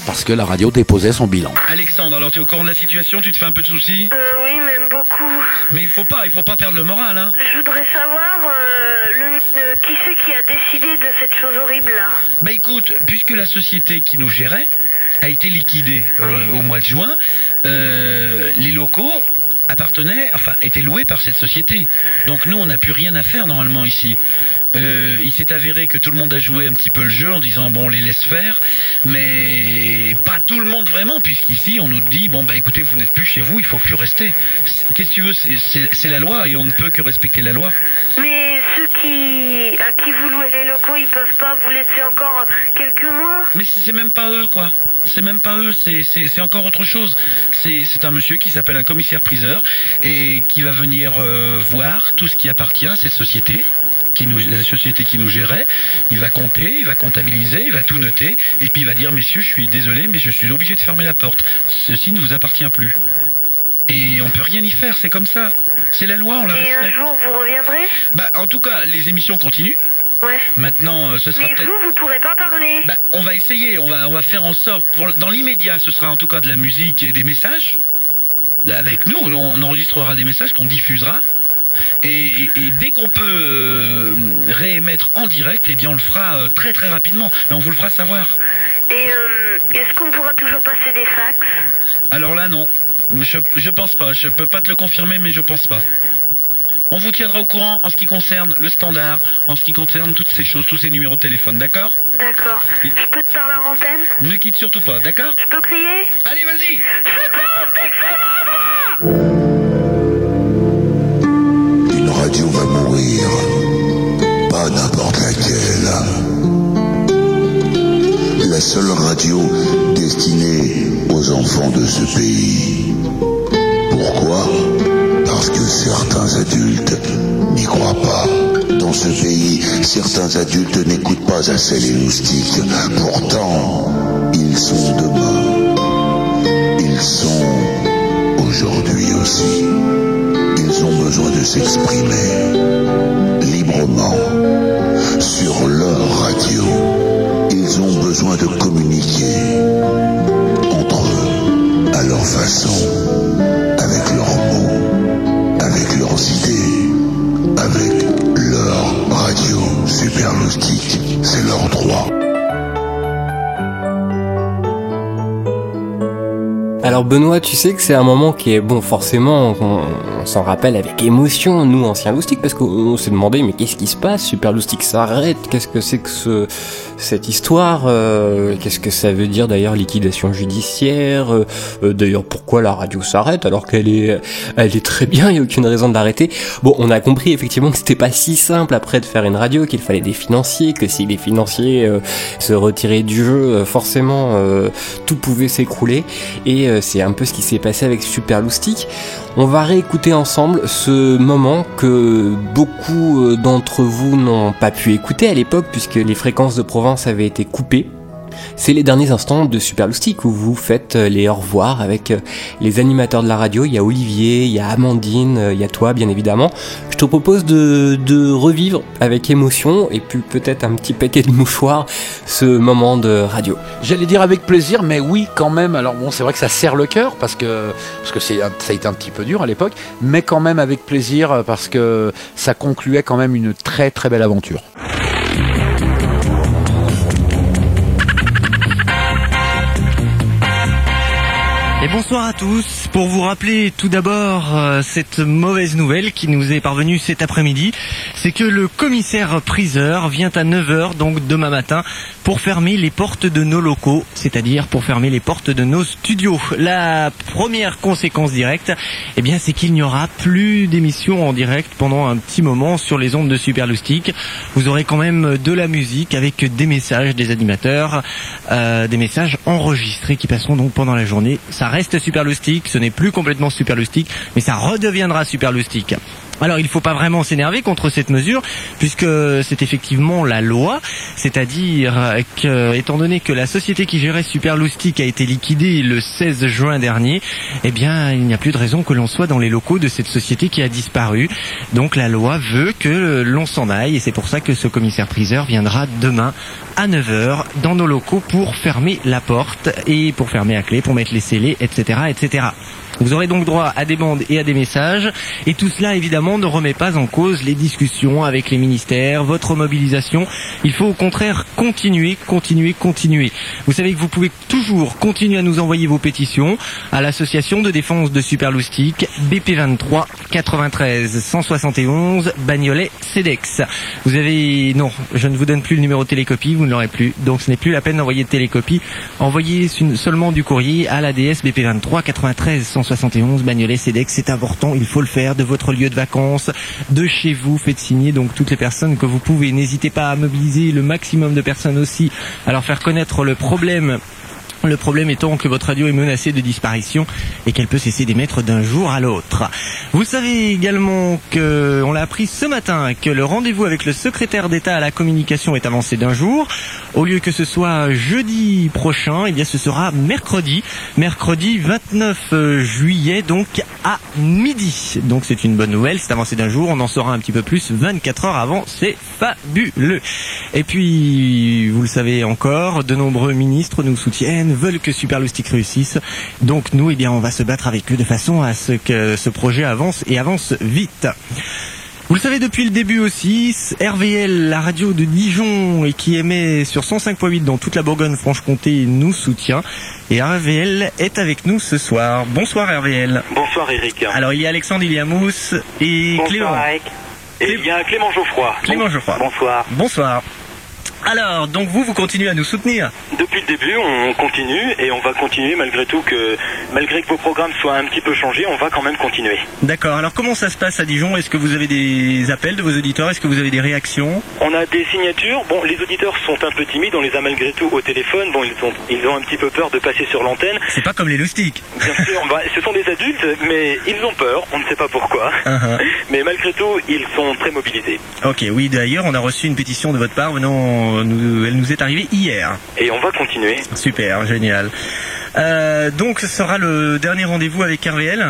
parce que la radio déposait son bilan. Alexandre, alors tu es au courant de la situation, tu te fais un peu de soucis? Euh, oui, même beaucoup. Mais il faut pas, il faut pas perdre le moral, hein. Je voudrais savoir euh, le, euh, qui c'est qui a décidé de cette chose horrible là? Bah écoute, puisque la société qui nous gérait a été liquidée euh, au mois de juin, euh, les locaux appartenaient, enfin, étaient loués par cette société. Donc nous, on n'a plus rien à faire normalement ici. Euh, il s'est avéré que tout le monde a joué un petit peu le jeu en disant bon on les laisse faire, mais pas tout le monde vraiment puisqu'ici on nous dit bon bah écoutez vous n'êtes plus chez vous, il faut plus rester. Qu'est-ce que tu veux, c'est- la loi et on ne peut que respecter la loi. Mais ceux qui à qui vous louez les locaux, ils peuvent pas vous laisser encore quelques mois? Mais c'est même pas eux, quoi. C'est même pas eux, c'est- encore autre chose. C'est c'est un monsieur qui s'appelle un commissaire-priseur et qui va venir euh, voir tout ce qui appartient à cette société. Qui nous, la société qui nous gérait, il va compter, il va comptabiliser, il va tout noter, et puis il va dire messieurs, je suis désolé, mais je suis obligé de fermer la porte. Ceci ne vous appartient plus. Et on peut rien y faire, c'est comme ça. C'est la loi, on la Et un jour vous reviendrez? Bah, en tout cas, les émissions continuent. Ouais. Maintenant, euh, ce sera Mais peut-être. vous, vous pourrez pas parler. Bah, on va essayer, on va, on va faire en sorte, pour, dans l'immédiat, ce sera en tout cas de la musique et des messages. Avec nous, on, on enregistrera des messages qu'on diffusera. Et, et- et dès qu'on peut euh, réémettre en direct, eh bien on le fera euh, très très rapidement. Mais on vous le fera savoir. Et euh, est-ce qu'on pourra toujours passer des fax? Alors là, non. Je, je pense pas. Je peux pas te le confirmer, mais je pense pas. On vous tiendra au courant en ce qui concerne le standard, en ce qui concerne toutes ces choses, tous ces numéros de téléphone, d'accord? D'accord. Je peux te parler en antenne? Ne quitte surtout pas, d'accord? Je peux crier? Allez, vas-y Une pas n'importe laquelle. La seule radio destinée aux enfants de ce pays. Pourquoi? Parce que certains adultes n'y croient pas. Dans ce pays, certains adultes n'écoutent pas assez les moustiques. Pourtant, ils sont demain. Ils sont aujourd'hui aussi. Besoin de s'exprimer librement sur leur radio. Ils ont besoin de communiquer entre eux, à leur façon, avec leurs mots, avec leurs idées, avec leur radio super. C'est leur droit. Alors Benoît, tu sais que c'est un moment qui est bon, forcément, on, s'en rappelle avec émotion, nous anciens loustiques, parce qu'on on s'est demandé mais qu'est-ce qui se passe Super Loustique s'arrête, qu'est-ce que c'est que ce, cette histoire euh, Qu'est-ce que ça veut dire d'ailleurs liquidation judiciaire euh, euh, D'ailleurs pourquoi la radio s'arrête alors qu'elle est, elle est très bien, il n'y a aucune raison de l'arrêter. Bon, on a compris effectivement que c'était pas si simple après de faire une radio, qu'il fallait des financiers, que si les financiers se retiraient du jeu, forcément tout pouvait s'écrouler. Euh, c'est un peu ce qui s'est passé avec Super Loustic. On va réécouter ensemble ce moment que beaucoup euh, d'entre vous n'ont pas pu écouter à l'époque puisque les fréquences de province avaient été coupées. C'est les derniers instants de Super Loustic où vous faites euh, les au revoir avec euh, les animateurs de la radio. Il y a Olivier, il y a Amandine, euh, il y a toi bien évidemment. Je te propose de, revivre avec émotion et puis peut-être un petit paquet de mouchoirs ce moment de radio. J'allais dire avec plaisir, mais oui, quand même. Alors bon, c'est vrai que ça serre le cœur parce que parce que ça a été un petit peu dur à l'époque, mais quand même avec plaisir parce que ça concluait quand même une très très belle aventure. Bonsoir à tous. pour vous rappeler tout d'abord euh, cette mauvaise nouvelle qui nous est parvenue cet après-midi, c'est que le commissaire priseur vient à 9h, donc demain matin, pour fermer les portes de nos locaux, c'est-à-dire pour fermer les portes de nos studios. La première conséquence directe, eh bien, c'est qu'il n'y aura plus d'émissions en direct pendant un petit moment sur les ondes de Superloustic. Vous aurez quand même de la musique avec des messages des animateurs, euh, des messages enregistrés qui passeront donc pendant la journée. Reste Superloustic, ce n'est plus complètement Superloustic, mais ça redeviendra Superloustic. Alors il ne faut pas vraiment s'énerver contre cette mesure puisque c'est effectivement la loi, c'est-à-dire que étant donné que la société qui gérait Superloustic a été liquidée le 16 juin dernier, eh bien il n'y a plus de raison que l'on soit dans les locaux de cette société qui a disparu. Donc la loi veut que l'on s'en aille et c'est pour ça que ce commissaire priseur viendra demain à 9h dans nos locaux pour fermer la porte et pour fermer à clé, pour mettre les scellés, etc., etc. Vous aurez donc droit à des bandes et à des messages. Et tout cela, évidemment, ne remet pas en cause les discussions avec les ministères, votre mobilisation. Il faut au contraire continuer, continuer, continuer. Vous savez que vous pouvez toujours continuer à nous envoyer vos pétitions à l'association de défense de Superloustic, BP23 93 171 Bagnolet CEDEX. Vous avez... Non, je ne vous donne plus le numéro de télécopie, vous ne l'aurez plus. Donc ce n'est plus la peine d'envoyer de télécopie. Envoyez seulement du courrier à l'ADS BP23 93 171 Bagnolet CEDEX. C'est important, il faut le faire de votre lieu de vacances, de chez vous. Faites signer donc toutes les personnes que vous pouvez. N'hésitez pas à mobiliser le maximum de personnes aussi, leur faire connaître le problème le problème étant que votre radio est menacée de disparition et qu'elle peut cesser d'émettre d'un jour à l'autre. Vous savez également que, on l'a appris ce matin, que le rendez-vous avec le secrétaire d'État à la communication est avancé d'un jour. Au lieu que ce soit jeudi prochain, eh bien ce sera mercredi. Mercredi 29 juillet, donc à midi. Donc c'est une bonne nouvelle, c'est avancé d'un jour. On en saura un petit peu plus 24 heures avant. C'est fabuleux. Et puis, vous le savez encore, de nombreux ministres nous soutiennent veulent que Superloustic réussisse. Donc nous, eh bien, on va se battre avec eux de façon à ce que ce projet avance et avance vite. Vous le savez depuis le début aussi, RVL, la radio de Dijon et qui émet sur 105.8 dans toute la Bourgogne-Franche-Comté, nous soutient. Et RVL est avec nous ce soir. Bonsoir RVL. Bonsoir Eric. Alors il y a Alexandre Iliamous et Bonsoir Clément. Eric. Et il y a Clément Geoffroy. Clément Geoffroy. Bonsoir. Bonsoir. Alors, donc vous, vous continuez à nous soutenir Depuis le début, on continue et on va continuer malgré tout que, malgré que vos programmes soient un petit peu changés, on va quand même continuer. D'accord. Alors comment ça se passe à Dijon? Est-ce que vous avez des appels de vos auditeurs? Est-ce que vous avez des réactions? On a des signatures. Bon, les auditeurs sont un peu timides, on les a malgré tout au téléphone. Bon, ils ont, ils ont un petit peu peur de passer sur l'antenne. C'est pas comme les loustiques. Bien sûr, bah, ce sont des adultes, mais ils ont peur, on ne sait pas pourquoi. Uh-huh. Mais malgré tout, ils sont très mobilisés. Ok, oui, d'ailleurs, on a reçu une pétition de votre part venant, nous- elle nous est arrivée hier. Et on va continuer. Super, génial. Euh, donc, ce sera le dernier rendez-vous avec RVL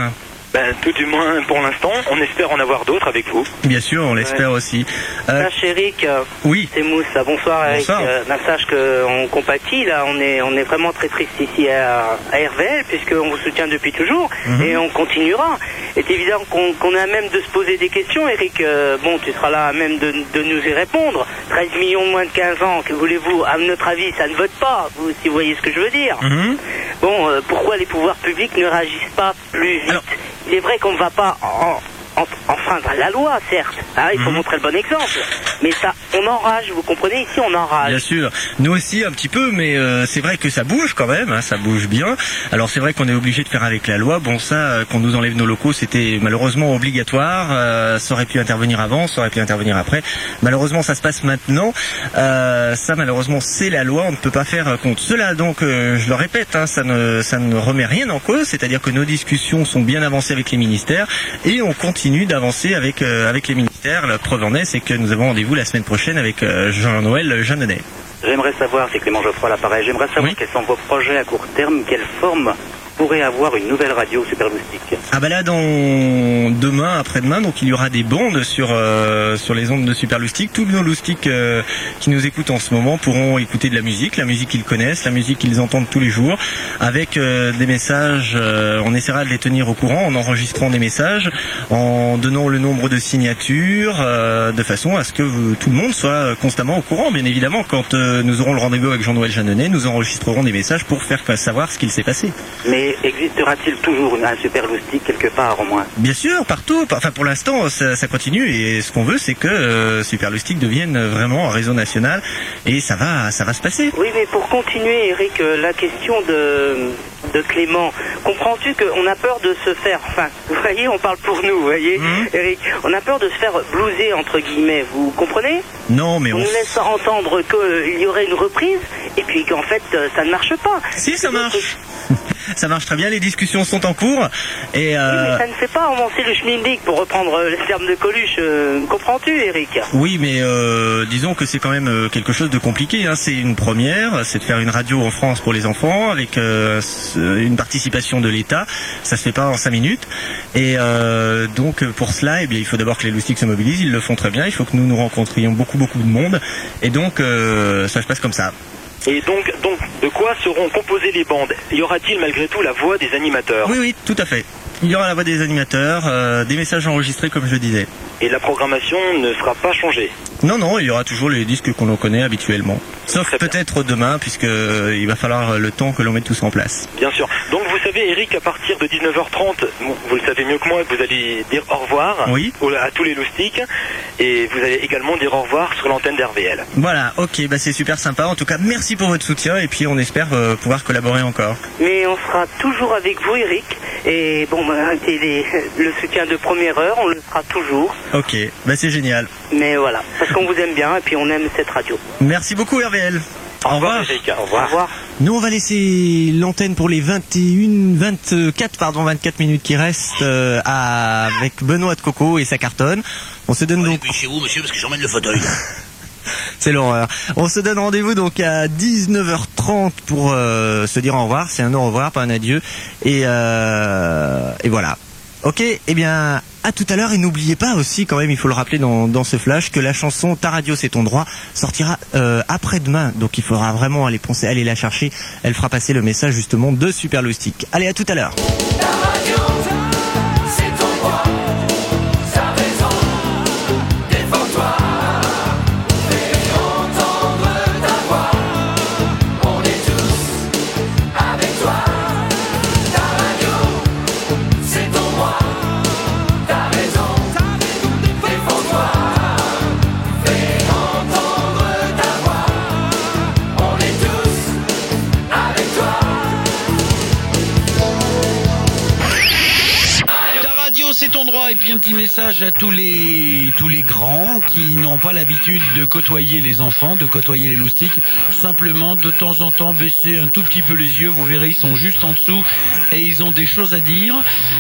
Ben, tout du moins pour l'instant, on espère en avoir d'autres avec vous. Bien sûr, on l'espère aussi. Euh, Sache Eric, oui. c'est Mousse. là. Bonsoir Eric. Bonsoir. Euh, ben, sache qu'on compatit là, on est, on est vraiment très triste ici à, à RVL puisqu'on vous soutient depuis toujours Mhm. et on continuera. Il est évident qu'on qu'on est à même de se poser des questions Eric. Euh, bon, tu seras là à même de, de nous y répondre. 13 millions de moins de 15 ans, que voulez-vous? À notre avis, ça ne vote pas, vous, si vous voyez ce que je veux dire. Mhm. Bon, euh, pourquoi les pouvoirs publics ne réagissent pas plus vite Il est vrai qu'on ne va pas en, enfreindre la loi, certes. hein, il faut Mhm. montrer le bon exemple. Mais ça, on enrage, vous comprenez Ici, on enrage. Bien sûr, nous aussi un petit peu, mais euh, c'est vrai que ça bouge quand même, hein, ça bouge bien. Alors c'est vrai qu'on est obligé de faire avec la loi. Bon ça, euh, qu'on nous enlève nos locaux, c'était malheureusement obligatoire. Euh, ça aurait pu intervenir avant, ça aurait pu intervenir après. Malheureusement, ça se passe maintenant. Ça, malheureusement, c'est la loi. On ne peut pas faire contre cela. Donc, je le répète, hein, ça ne ça ne remet rien en cause. C'est-à-dire que nos discussions sont bien avancées avec les ministères et on continue d'avancer avec euh, avec les ministères. La preuve en est, c'est que nous avons rendez-vous la semaine prochaine avec euh, Jean-Noël Jeannonnet. J'aimerais savoir, c'est Clément Geoffroy à l'appareil, j'aimerais savoir quels sont vos projets à court terme, quelle forme pourrait avoir une nouvelle radio superloustique. Ah bah là dans demain, après-demain, donc il y aura des bandes sur euh, sur les ondes de Super Loustic. Tous nos loustiques euh, qui nous écoutent en ce moment pourront écouter de la musique, la musique qu'ils connaissent, la musique qu'ils entendent tous les jours, avec euh, des messages. on essaiera de les tenir au courant en enregistrant des messages, en donnant le nombre de signatures, de façon à ce que vous- tout le monde soit constamment au courant. Bien évidemment, quand nous aurons le rendez-vous avec Jean-Noël Jeannonnet, nous enregistrerons des messages pour faire savoir ce qu'il s'est passé. Mais Et existera-t-il toujours un super loustic quelque part au moins? Bien sûr, partout. Enfin, pour l'instant, ça, ça continue et ce qu'on veut, c'est que euh, Super devienne vraiment un réseau national et ça va, ça va se passer. Oui, mais pour continuer, Eric, euh, la question de, de Clément, comprends-tu qu'on a peur de se faire, enfin, vous voyez, on parle pour nous, vous voyez, Mhm. Eric, on a peur de se faire blouser, entre guillemets, vous comprenez? Non, mais On on. nous laisse entendre qu'il y aurait une reprise, et puis qu'en fait, euh, ça ne marche pas. Si, ça marche. Ça marche très bien, les discussions sont en cours et Oui, euh, mais ça ne fait pas avancer le schmilblick, pour reprendre euh, les termes de Coluche, euh, comprends-tu, Eric Oui, mais euh, disons que c'est quand même euh, quelque chose de compliqué. Hein. C'est une première, c'est de faire une radio en France pour les enfants avec euh, une participation de l'État. Ça se fait pas en cinq minutes. Et euh, donc pour cela, eh bien, il faut d'abord que les loustiques se mobilisent. Ils le font très bien. Il faut que nous nous rencontrions beaucoup beaucoup de monde. Et donc euh, ça se passe comme ça. Et donc, donc, de quoi seront composées les bandes? Y aura-t-il malgré tout la voix des animateurs? Oui, oui, tout à fait. Il y aura la voix des animateurs, euh, des messages enregistrés comme je disais. Et la programmation ne sera pas changée Non, non, il y aura toujours les disques qu'on connaît habituellement. Sauf peut-être demain, puisque euh, il va falloir le temps que l'on mette tout ça en place. Bien sûr. Donc vous savez, Eric, à partir de 19h30, vous, vous le savez mieux que moi, vous allez dire au revoir Oui. à tous les loustiques et vous allez également dire au revoir sur l'antenne d'RVL. Voilà, ok, bah c'est super sympa. En tout cas, merci pour votre soutien et puis on espère euh, pouvoir collaborer encore. Mais on sera toujours avec vous, Eric. Et bon, bah, les- le soutien de première heure, on le sera toujours. Ok, bah c'est génial. Mais voilà, parce qu'on vous aime bien et puis on aime cette radio. Merci beaucoup RVL. Au revoir. Au revoir. Nous, on va laisser l'antenne pour les 21, 24, pardon, 24 minutes qui restent euh, à- avec Benoît de Coco et sa cartonne. On se donne donc. chez vous, monsieur, parce que j'emmène le fauteuil. C'est l'horreur. On se donne rendez-vous donc à 19h30 pour euh, se dire au revoir. C'est un au revoir, pas un adieu. Et, euh, et voilà. Ok, eh bien, à tout à l'heure. Et n'oubliez pas aussi, quand même, il faut le rappeler dans, dans ce flash, que la chanson Ta radio, c'est ton droit sortira euh, après-demain. Donc il faudra vraiment aller penser, aller la chercher. Elle fera passer le message justement de Super Loustic. Allez, à tout à l'heure. Et puis un petit message à tous les tous les grands qui n'ont pas l'habitude de côtoyer les enfants, de côtoyer les loustiques. Simplement, de temps en temps, baisser un tout petit peu les yeux. Vous verrez, ils sont juste en dessous et ils ont des choses à dire.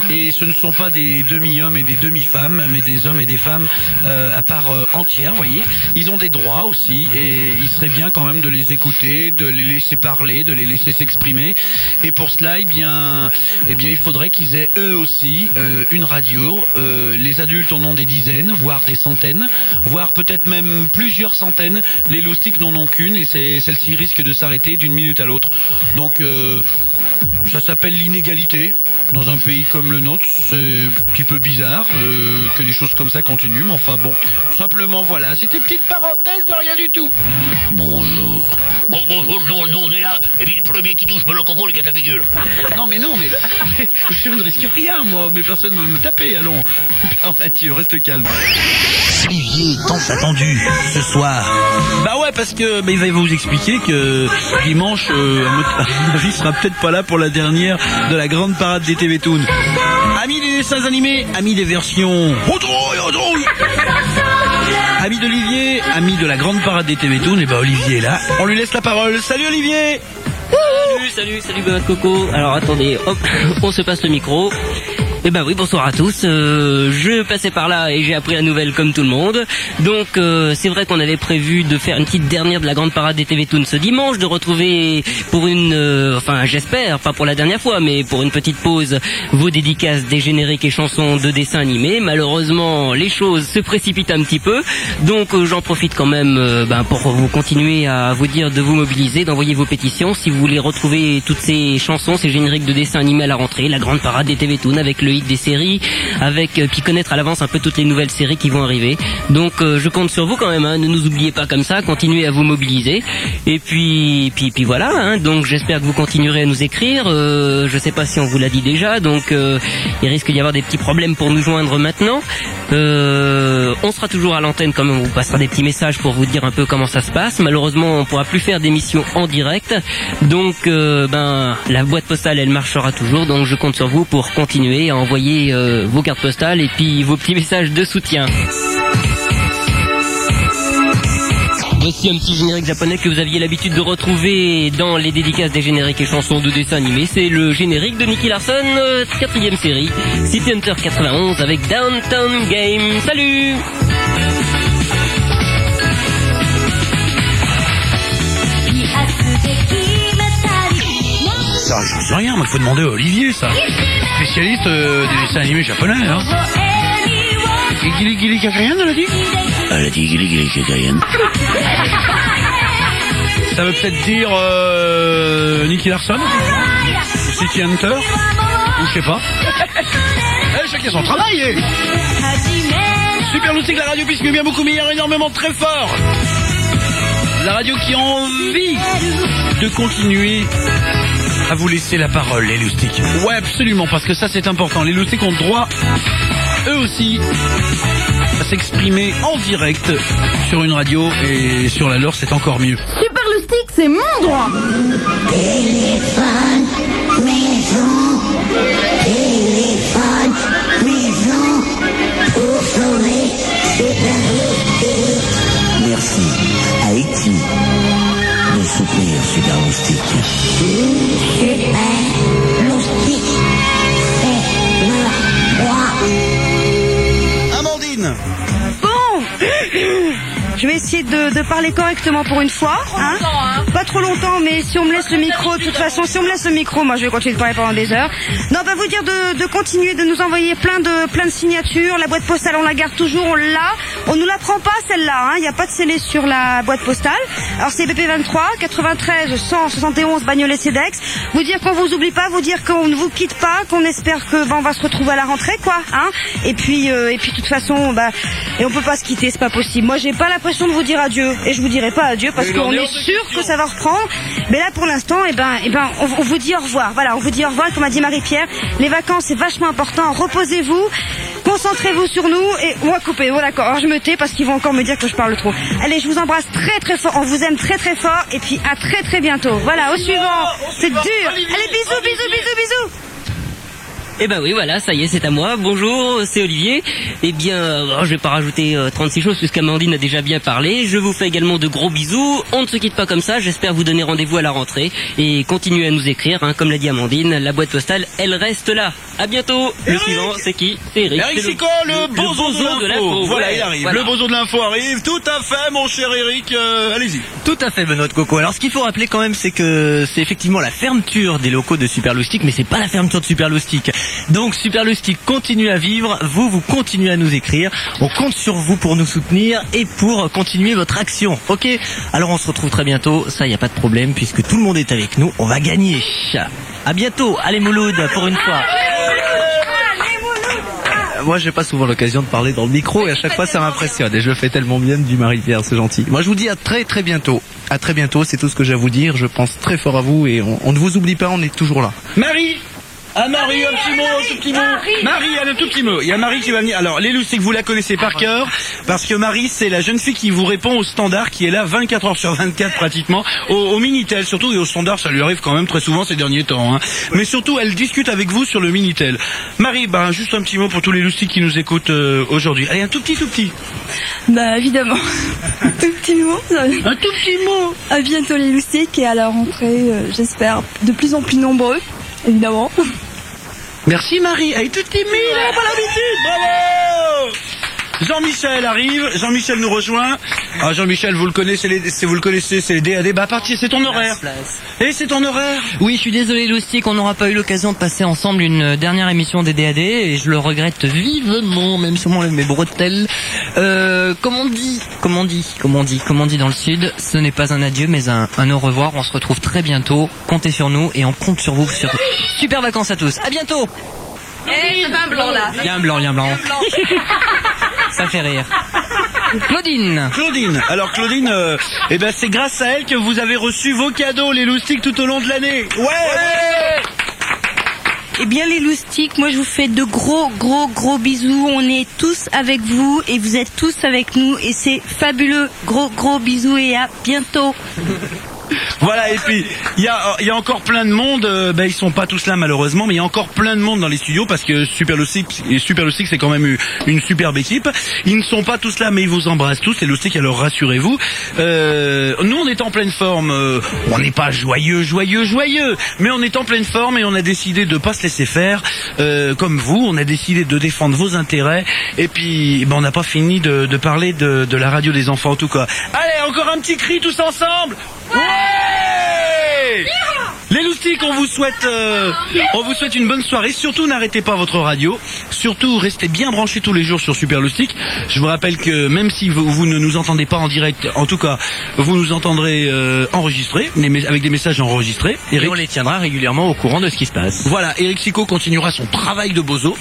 Et ce ne sont pas des demi-hommes et des demi-femmes, mais des hommes et des femmes euh, à part euh, entière. Vous voyez, ils ont des droits aussi et il serait bien quand même de les écouter, de les laisser parler, de les laisser s'exprimer. Et pour cela, eh bien, eh bien, il faudrait qu'ils aient eux aussi euh, une radio. Euh, les adultes en ont des dizaines, voire des centaines, voire peut-être même plusieurs centaines. Les loustiques n'en ont qu'une et celle-ci risque de s'arrêter d'une minute à l'autre. Donc euh, ça s'appelle l'inégalité. Dans un pays comme le nôtre, c'est un petit peu bizarre euh, que des choses comme ça continuent, mais enfin bon, simplement voilà, c'était une petite parenthèse de rien du tout. Bonjour. Bon, bonjour, nous, nous, on est là. Et puis le premier qui touche me le coco, il casse la figure. Non mais non mais, mais je ne risque rien moi, mais personne ne va me taper, allons. Mathieu, reste calme. Olivier, tant attendu ce soir. Bah ouais parce que bah, il va vous expliquer que dimanche, euh, à mon avis, il sera peut-être pas là pour la dernière de la grande parade des TV Toons. Amis des dessins animés, amis des versions Amis d'Olivier, amis de la grande parade des TV Toons, et bah Olivier est là. On lui laisse la parole. Salut Olivier Salut, salut, salut Benoît de Coco. Alors attendez, hop, on se passe le micro. Eh ben oui, bonsoir à tous. Euh, je passais par là et j'ai appris la nouvelle comme tout le monde. Donc euh, c'est vrai qu'on avait prévu de faire une petite dernière de la grande parade des TV Toons ce dimanche, de retrouver pour une, euh, enfin j'espère, pas pour la dernière fois, mais pour une petite pause, vos dédicaces des génériques et chansons de dessins animés. Malheureusement, les choses se précipitent un petit peu, donc euh, j'en profite quand même euh, ben, pour vous continuer à vous dire de vous mobiliser, d'envoyer vos pétitions si vous voulez retrouver toutes ces chansons, ces génériques de dessins animés à la rentrée, la grande parade des TV Toons avec le des séries, avec euh, puis connaître à l'avance un peu toutes les nouvelles séries qui vont arriver. Donc euh, je compte sur vous quand même, hein, ne nous oubliez pas comme ça, continuez à vous mobiliser. Et puis puis puis voilà, hein, donc j'espère que vous continuerez à nous écrire. Euh, je sais pas si on vous l'a dit déjà, donc euh, il risque d'y avoir des petits problèmes pour nous joindre maintenant. On sera toujours à l'antenne comme on vous passera des petits messages pour vous dire un peu comment ça se passe. Malheureusement, on pourra plus faire d'émissions en direct. Donc ben la boîte postale elle marchera toujours. Donc je compte sur vous pour continuer à envoyer euh, vos cartes postales et puis vos petits messages de soutien. Voici un petit générique japonais que vous aviez l'habitude de retrouver dans les dédicaces des génériques et chansons de dessins animés. C'est le générique de Nicky Larson, euh, quatrième série, City Hunter 91 avec Downtown Game. Salut Ça, j'en sais rien, mais il faut demander à Olivier, ça. Spécialiste euh, des dessins animés japonais, hein. Gili Gili elle a dit? Elle a dit Gili Gili Kakayan. Ça veut peut-être dire euh, Nicky Larson? City Hunter? Ou je sais pas. Eh, chacun son travail, eh. Super Loustic, la radio puisque bien beaucoup meilleur, énormément très fort. La radio qui a envie de continuer à vous laisser la parole, les loustiques. Ouais, absolument, parce que ça c'est important. Les loustiques ont droit, eux aussi, à s'exprimer en direct sur une radio et sur la leur c'est encore mieux. Super Lustig, c'est mon droit Téléphone, maison, téléphone, c'est. Amandine. Bon Je vais essayer de, de parler correctement pour une fois. hein. Pas trop longtemps, mais si on me laisse le micro, de toute façon, si on me laisse le micro, moi je vais continuer de parler pendant des heures. Non, bah vous dire de, de continuer de nous envoyer plein de plein de signatures. La boîte postale, on la garde toujours, on l'a. On nous la prend pas celle-là. hein. Il n'y a pas de scellé sur la boîte postale. Alors c'est BP23 93 171 Bagnolet Cedex. Vous dire qu'on vous oublie pas, vous dire qu'on ne vous quitte pas, qu'on espère que bah, on va se retrouver à la rentrée, quoi. Hein et puis euh, et puis de toute façon, bah et on peut pas se quitter, c'est pas possible. Moi j'ai pas l'impression de vous dire adieu et je vous dirai pas adieu parce qu'on est sûr que ça va reprendre. Mais là pour l'instant, eh ben eh ben on, on vous dit au revoir. Voilà, on vous dit au revoir comme a dit Marie-Pierre. Les vacances c'est vachement important. Reposez-vous. Concentrez-vous sur nous et on va couper. Bon d'accord, alors je me tais parce qu'ils vont encore me dire que je parle trop. Allez, je vous embrasse très très fort. On vous aime très très fort et puis à très très bientôt. Voilà, au suivant. C'est dur. Allez, bisous, bisous, bisous, bisous. Eh ben oui, voilà, ça y est, c'est à moi. Bonjour, c'est Olivier. Eh bien, euh, je vais pas rajouter euh, 36 choses puisqu'Amandine a déjà bien parlé. Je vous fais également de gros bisous. On ne se quitte pas comme ça. J'espère vous donner rendez-vous à la rentrée et continuez à nous écrire. hein. Comme l'a dit Amandine, la boîte postale, elle reste là. À bientôt. Le suivant, c'est qui? C'est Eric. Eric C'est Sico, le, bozo de l'info. Voilà, il arrive. Le bozo de l'info arrive. Tout à fait, mon cher Eric. Euh, Allez-y. Tout à fait, Benoît de Coco. Alors, ce qu'il faut rappeler quand même, c'est que c'est effectivement la fermeture des locaux de Super Loustic, mais c'est pas la fermeture de Super Loustic. Donc, Super continue à vivre. Vous, vous continuez à nous écrire. On compte sur vous pour nous soutenir et pour continuer votre action. Ok? Alors, on se retrouve très bientôt. Ça, y a pas de problème puisque tout le monde est avec nous. On va gagner. À bientôt. Allez, Mouloud, pour une fois. Moi, j'ai pas souvent l'occasion de parler dans le micro et à chaque fois, ça m'impressionne. Et je le fais tellement bien du Marie-Pierre, c'est gentil. Moi, je vous dis à très très bientôt. À très bientôt, c'est tout ce que j'ai à vous dire. Je pense très fort à vous et on, on ne vous oublie pas, on est toujours là. Marie ah Marie, un petit mot, un tout petit mot. Marie, un tout petit mot. Il y a Marie qui va venir. Alors, les loustiques, vous la connaissez par cœur, parce que Marie, c'est la jeune fille qui vous répond au standard, qui est là 24 heures sur 24 pratiquement, au, au Minitel, surtout, et au standard, ça lui arrive quand même très souvent ces derniers temps. hein. Mais surtout, elle discute avec vous sur le Minitel. Marie, bah, juste un petit mot pour tous les loustiques qui nous écoutent euh, aujourd'hui. Allez, un tout petit, tout petit. Bah évidemment. Un tout petit mot. Un tout petit mot. À bientôt les loustiques et à la rentrée, euh, j'espère, de plus en plus nombreux, évidemment. Merci Marie, elle est toute timide, elle n'a pas l'habitude, bravo Jean-Michel arrive, Jean-Michel nous rejoint. Ah Jean-Michel, vous le connaissez, les, vous le connaissez, c'est les DAD. Bah parti, c'est ton horaire. Et c'est ton horaire. Oui, je suis désolé, Loustic, on n'aura pas eu l'occasion de passer ensemble une dernière émission des DAD et je le regrette vivement, même si on m'enlève mes bretelles. Euh, comme on dit, comme on dit, comme on dit, comme on dit dans le sud, ce n'est pas un adieu, mais un, un au revoir. On se retrouve très bientôt. Comptez sur nous et on compte sur vous sur super vacances à tous. À bientôt. Eh, ça fait un blanc là. Il y a un blanc, il y a un blanc. Ça fait rire. Claudine. Claudine. Alors Claudine, euh, eh ben c'est grâce à elle que vous avez reçu vos cadeaux, les loustiques, tout au long de l'année. Ouais. Eh bien les loustiques, moi je vous fais de gros gros gros bisous. On est tous avec vous et vous êtes tous avec nous et c'est fabuleux. Gros gros bisous et à bientôt. Voilà, et puis il y a, y a encore plein de monde, euh, ben, ils sont pas tous là malheureusement, mais il y a encore plein de monde dans les studios parce que Super Loustic et Super c'est quand même une, superbe équipe. Ils ne sont pas tous là, mais ils vous embrassent tous, les Loustic, alors rassurez-vous. Euh, nous on est en pleine forme, euh, on n'est pas joyeux, joyeux, joyeux, mais on est en pleine forme et on a décidé de pas se laisser faire, euh, comme vous, on a décidé de défendre vos intérêts, et puis ben, on n'a pas fini de, de parler de, de la radio des enfants en tout cas. Allez, encore un petit cri tous ensemble Ouais les loustiques, on vous souhaite, euh, on vous souhaite une bonne soirée. Surtout, n'arrêtez pas votre radio. Surtout, restez bien branchés tous les jours sur Super Loustique. Je vous rappelle que même si vous, vous ne nous entendez pas en direct, en tout cas, vous nous entendrez euh, enregistrés, avec des messages enregistrés. Et Eric- on les tiendra régulièrement au courant de ce qui se passe. voilà, Eric Sico continuera son travail de bozo.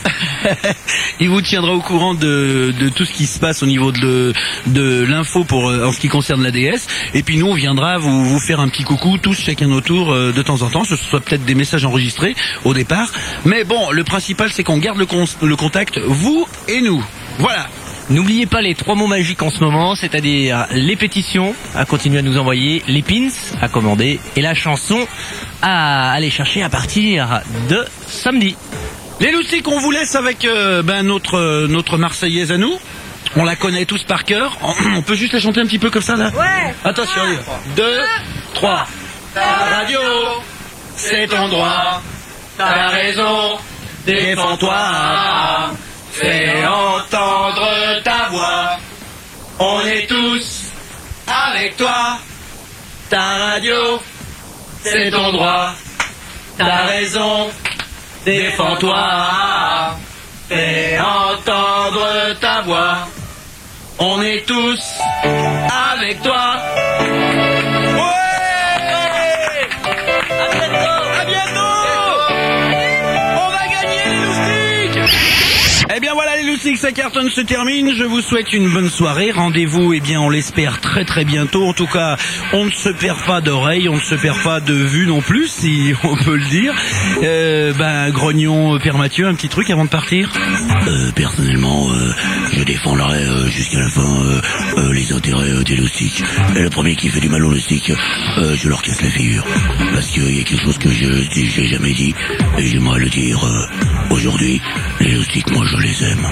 Il vous tiendra au courant de, de tout ce qui se passe au niveau de, l'info pour euh, en ce qui concerne la DS. Et puis nous, on viendra vous, vous faire un petit coucou tous chacun notre tour euh, de temps en temps. Ce soit peut-être des messages enregistrés au départ. Mais bon, le principal c'est qu'on garde le, con- le contact, vous et nous. Voilà. N'oubliez pas les trois mots magiques en ce moment, c'est-à-dire les pétitions à continuer à nous envoyer, les pins à commander et la chanson à aller chercher à partir de samedi. Les loustiques, on vous laisse avec euh, ben, notre, euh, notre Marseillaise à nous. On la connaît tous par cœur. On peut juste la chanter un petit peu comme ça là? Ouais. Attention, deux, trois. Ta radio, c'est ton droit. T'as raison, défends-toi. Fais entendre ta voix. On est tous avec toi. Ta radio, c'est ton droit. T'as raison, défends-toi. Fais entendre ta voix. On est tous avec toi. Loustiques, ça cartonne se termine. Je vous souhaite une bonne soirée. Rendez-vous, eh bien on l'espère très très bientôt. En tout cas, on ne se perd pas d'oreille, on ne se perd pas de vue non plus, si on peut le dire. Euh, ben Grognon, euh, Père Mathieu, un petit truc avant de partir? Euh, personnellement, euh, je défendrai jusqu'à la fin les intérêts des loustiques. Et le premier qui fait du mal aux loustiques, je leur casse la figure. Parce qu'il y a quelque chose que je j'ai jamais dit, et j'aimerais le dire aujourd'hui. Les loustiques, moi je les aime.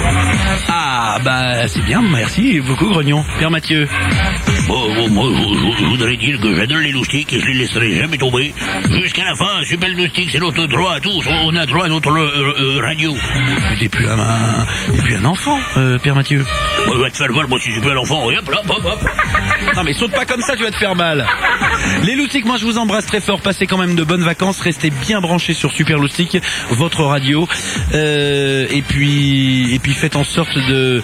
Ah bah c'est bien, merci beaucoup Grognon. Père Mathieu. Bon, bon, moi, je, voudrais dire que j'adore les loustiques et je les laisserai jamais tomber. Jusqu'à la fin, Super Loustique, c'est notre droit à tous. On a droit à notre euh, euh, radio. T'es plus un, un- t'es plus un enfant, euh, Père Mathieu. Moi, va te faire voir, moi, si suis plus un enfant. Hop, hop, hop, hop. Non mais saute pas comme ça, tu vas te faire mal. Les loustiques, moi je vous embrasse très fort. Passez quand même de bonnes vacances. Restez bien branchés sur Super Loustique, votre radio. Et puis, et puis faites en sorte de,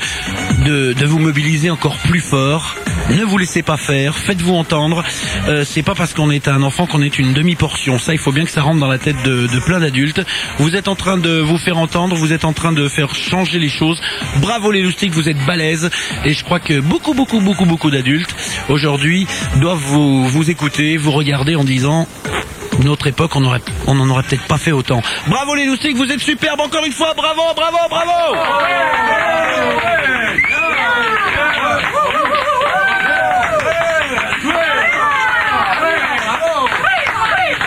de, vous mobiliser encore plus fort. Ne vous laissez pas faire. Faites-vous entendre. Euh, c'est pas parce qu'on est un enfant qu'on est une demi-portion. Ça, il faut bien que ça rentre dans la tête de, de plein d'adultes. Vous êtes en train de vous faire entendre. Vous êtes en train de faire changer les choses. Bravo les loustiques, vous êtes balèzes. Et je crois que beaucoup, beaucoup, beaucoup, beaucoup d'adultes aujourd'hui doivent vous, vous écouter, vous regarder en disant notre époque, on aurait, on n'en aurait peut-être pas fait autant. Bravo les loustiques, vous êtes superbes encore une fois. Bravo, bravo, bravo.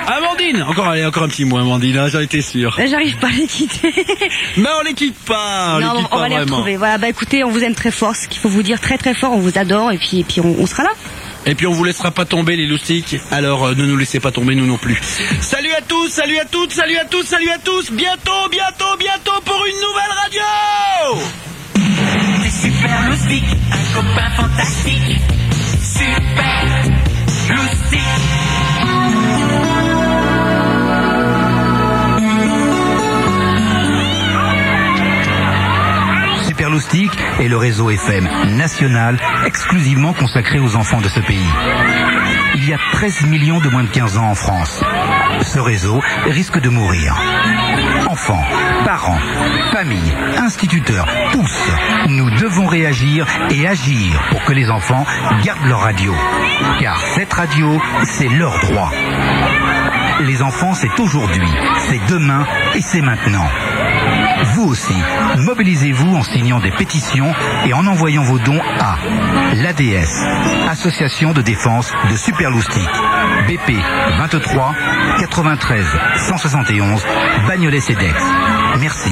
Amandine, encore, allez, encore un petit mot, Amandine. hein, J'en étais sûr. Là, J'arrive pas à les quitter. Mais on les quitte pas. On non, les quitte on pas va les retrouver. Voilà, bah écoutez, on vous aime très fort. Ce qu'il faut vous dire très très fort, on vous adore et puis, et puis on, on sera là. Et puis on vous laissera pas tomber les loustiques. Alors euh, ne nous laissez pas tomber nous non plus. Salut à tous, salut à toutes, salut à tous, salut à tous. Bientôt, bientôt, bientôt pour une nouvelle radio. Super un copain fantastique. Loustic est le réseau FM national exclusivement consacré aux enfants de ce pays. Il y a 13 millions de moins de 15 ans en France. Ce réseau risque de mourir. En Enfants, parents, familles, instituteurs, tous, nous devons réagir et agir pour que les enfants gardent leur radio. Car cette radio, c'est leur droit. Les enfants, c'est aujourd'hui, c'est demain et c'est maintenant. Vous aussi, mobilisez-vous en signant des pétitions et en envoyant vos dons à l'ADS, Association de défense de Superloustic, BP 23 93 171 Bagnolet Cedex. Merci.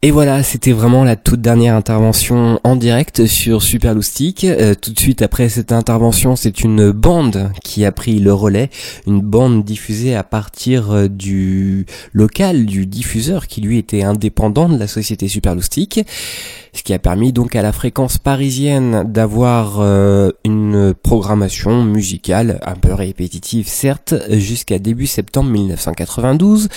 Et voilà, c'était vraiment la toute dernière intervention en direct sur Superloustic. Euh, tout de suite après cette intervention, c'est une bande qui a pris le relais, une bande diffusée à partir euh, du local du diffuseur qui lui était indépendant de la société Superloustic, ce qui a permis donc à la fréquence parisienne d'avoir euh, une programmation musicale un peu répétitive certes jusqu'à début septembre 1992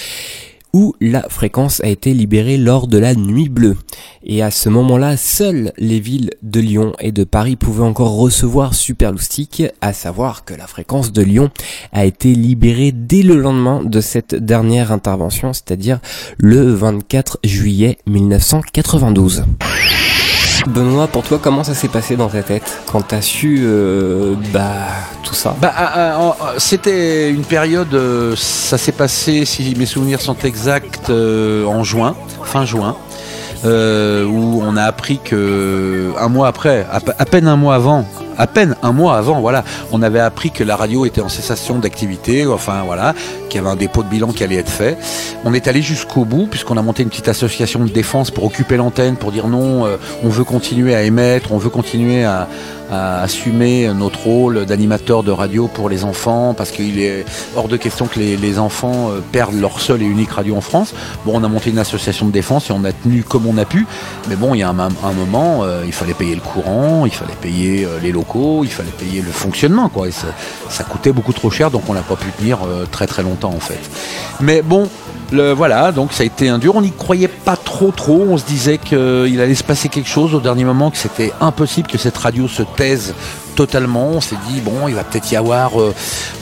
où la fréquence a été libérée lors de la nuit bleue. Et à ce moment-là, seules les villes de Lyon et de Paris pouvaient encore recevoir Superloustic, à savoir que la fréquence de Lyon a été libérée dès le lendemain de cette dernière intervention, c'est-à-dire le 24 juillet 1992. Benoît, pour toi, comment ça s'est passé dans ta tête quand t'as su euh, bah tout ça? Bah, ah, ah, ah, c'était une période, euh, ça s'est passé, si mes souvenirs sont exacts, euh, en juin, fin juin, euh, où on a appris que un mois après, à, pe- à peine un mois avant, à peine un mois avant, voilà, on avait appris que la radio était en cessation d'activité, enfin voilà, qu'il y avait un dépôt de bilan qui allait être fait. On est allé jusqu'au bout puisqu'on a monté une petite association de défense pour occuper l'antenne, pour dire non, euh, on veut continuer à émettre, on veut continuer à, assumer notre rôle d'animateur de radio pour les enfants parce qu'il est hors de question que les, les enfants euh, perdent leur seule et unique radio en France. Bon, on a monté une association de défense et on a tenu comme on a pu, mais bon, il y a un, moment, euh, il fallait payer le courant, il fallait payer euh, les locaux, il fallait payer le fonctionnement, quoi. Ça coûtait beaucoup trop cher, donc on n'a pas pu tenir euh, très très longtemps en fait. Mais bon, voilà, donc ça a été un dur. On n'y croyait pas trop trop. On se disait qu'il allait se passer quelque chose au dernier moment, que c'était impossible que cette radio se taise totalement. On s'est dit bon, il va peut-être y avoir, euh,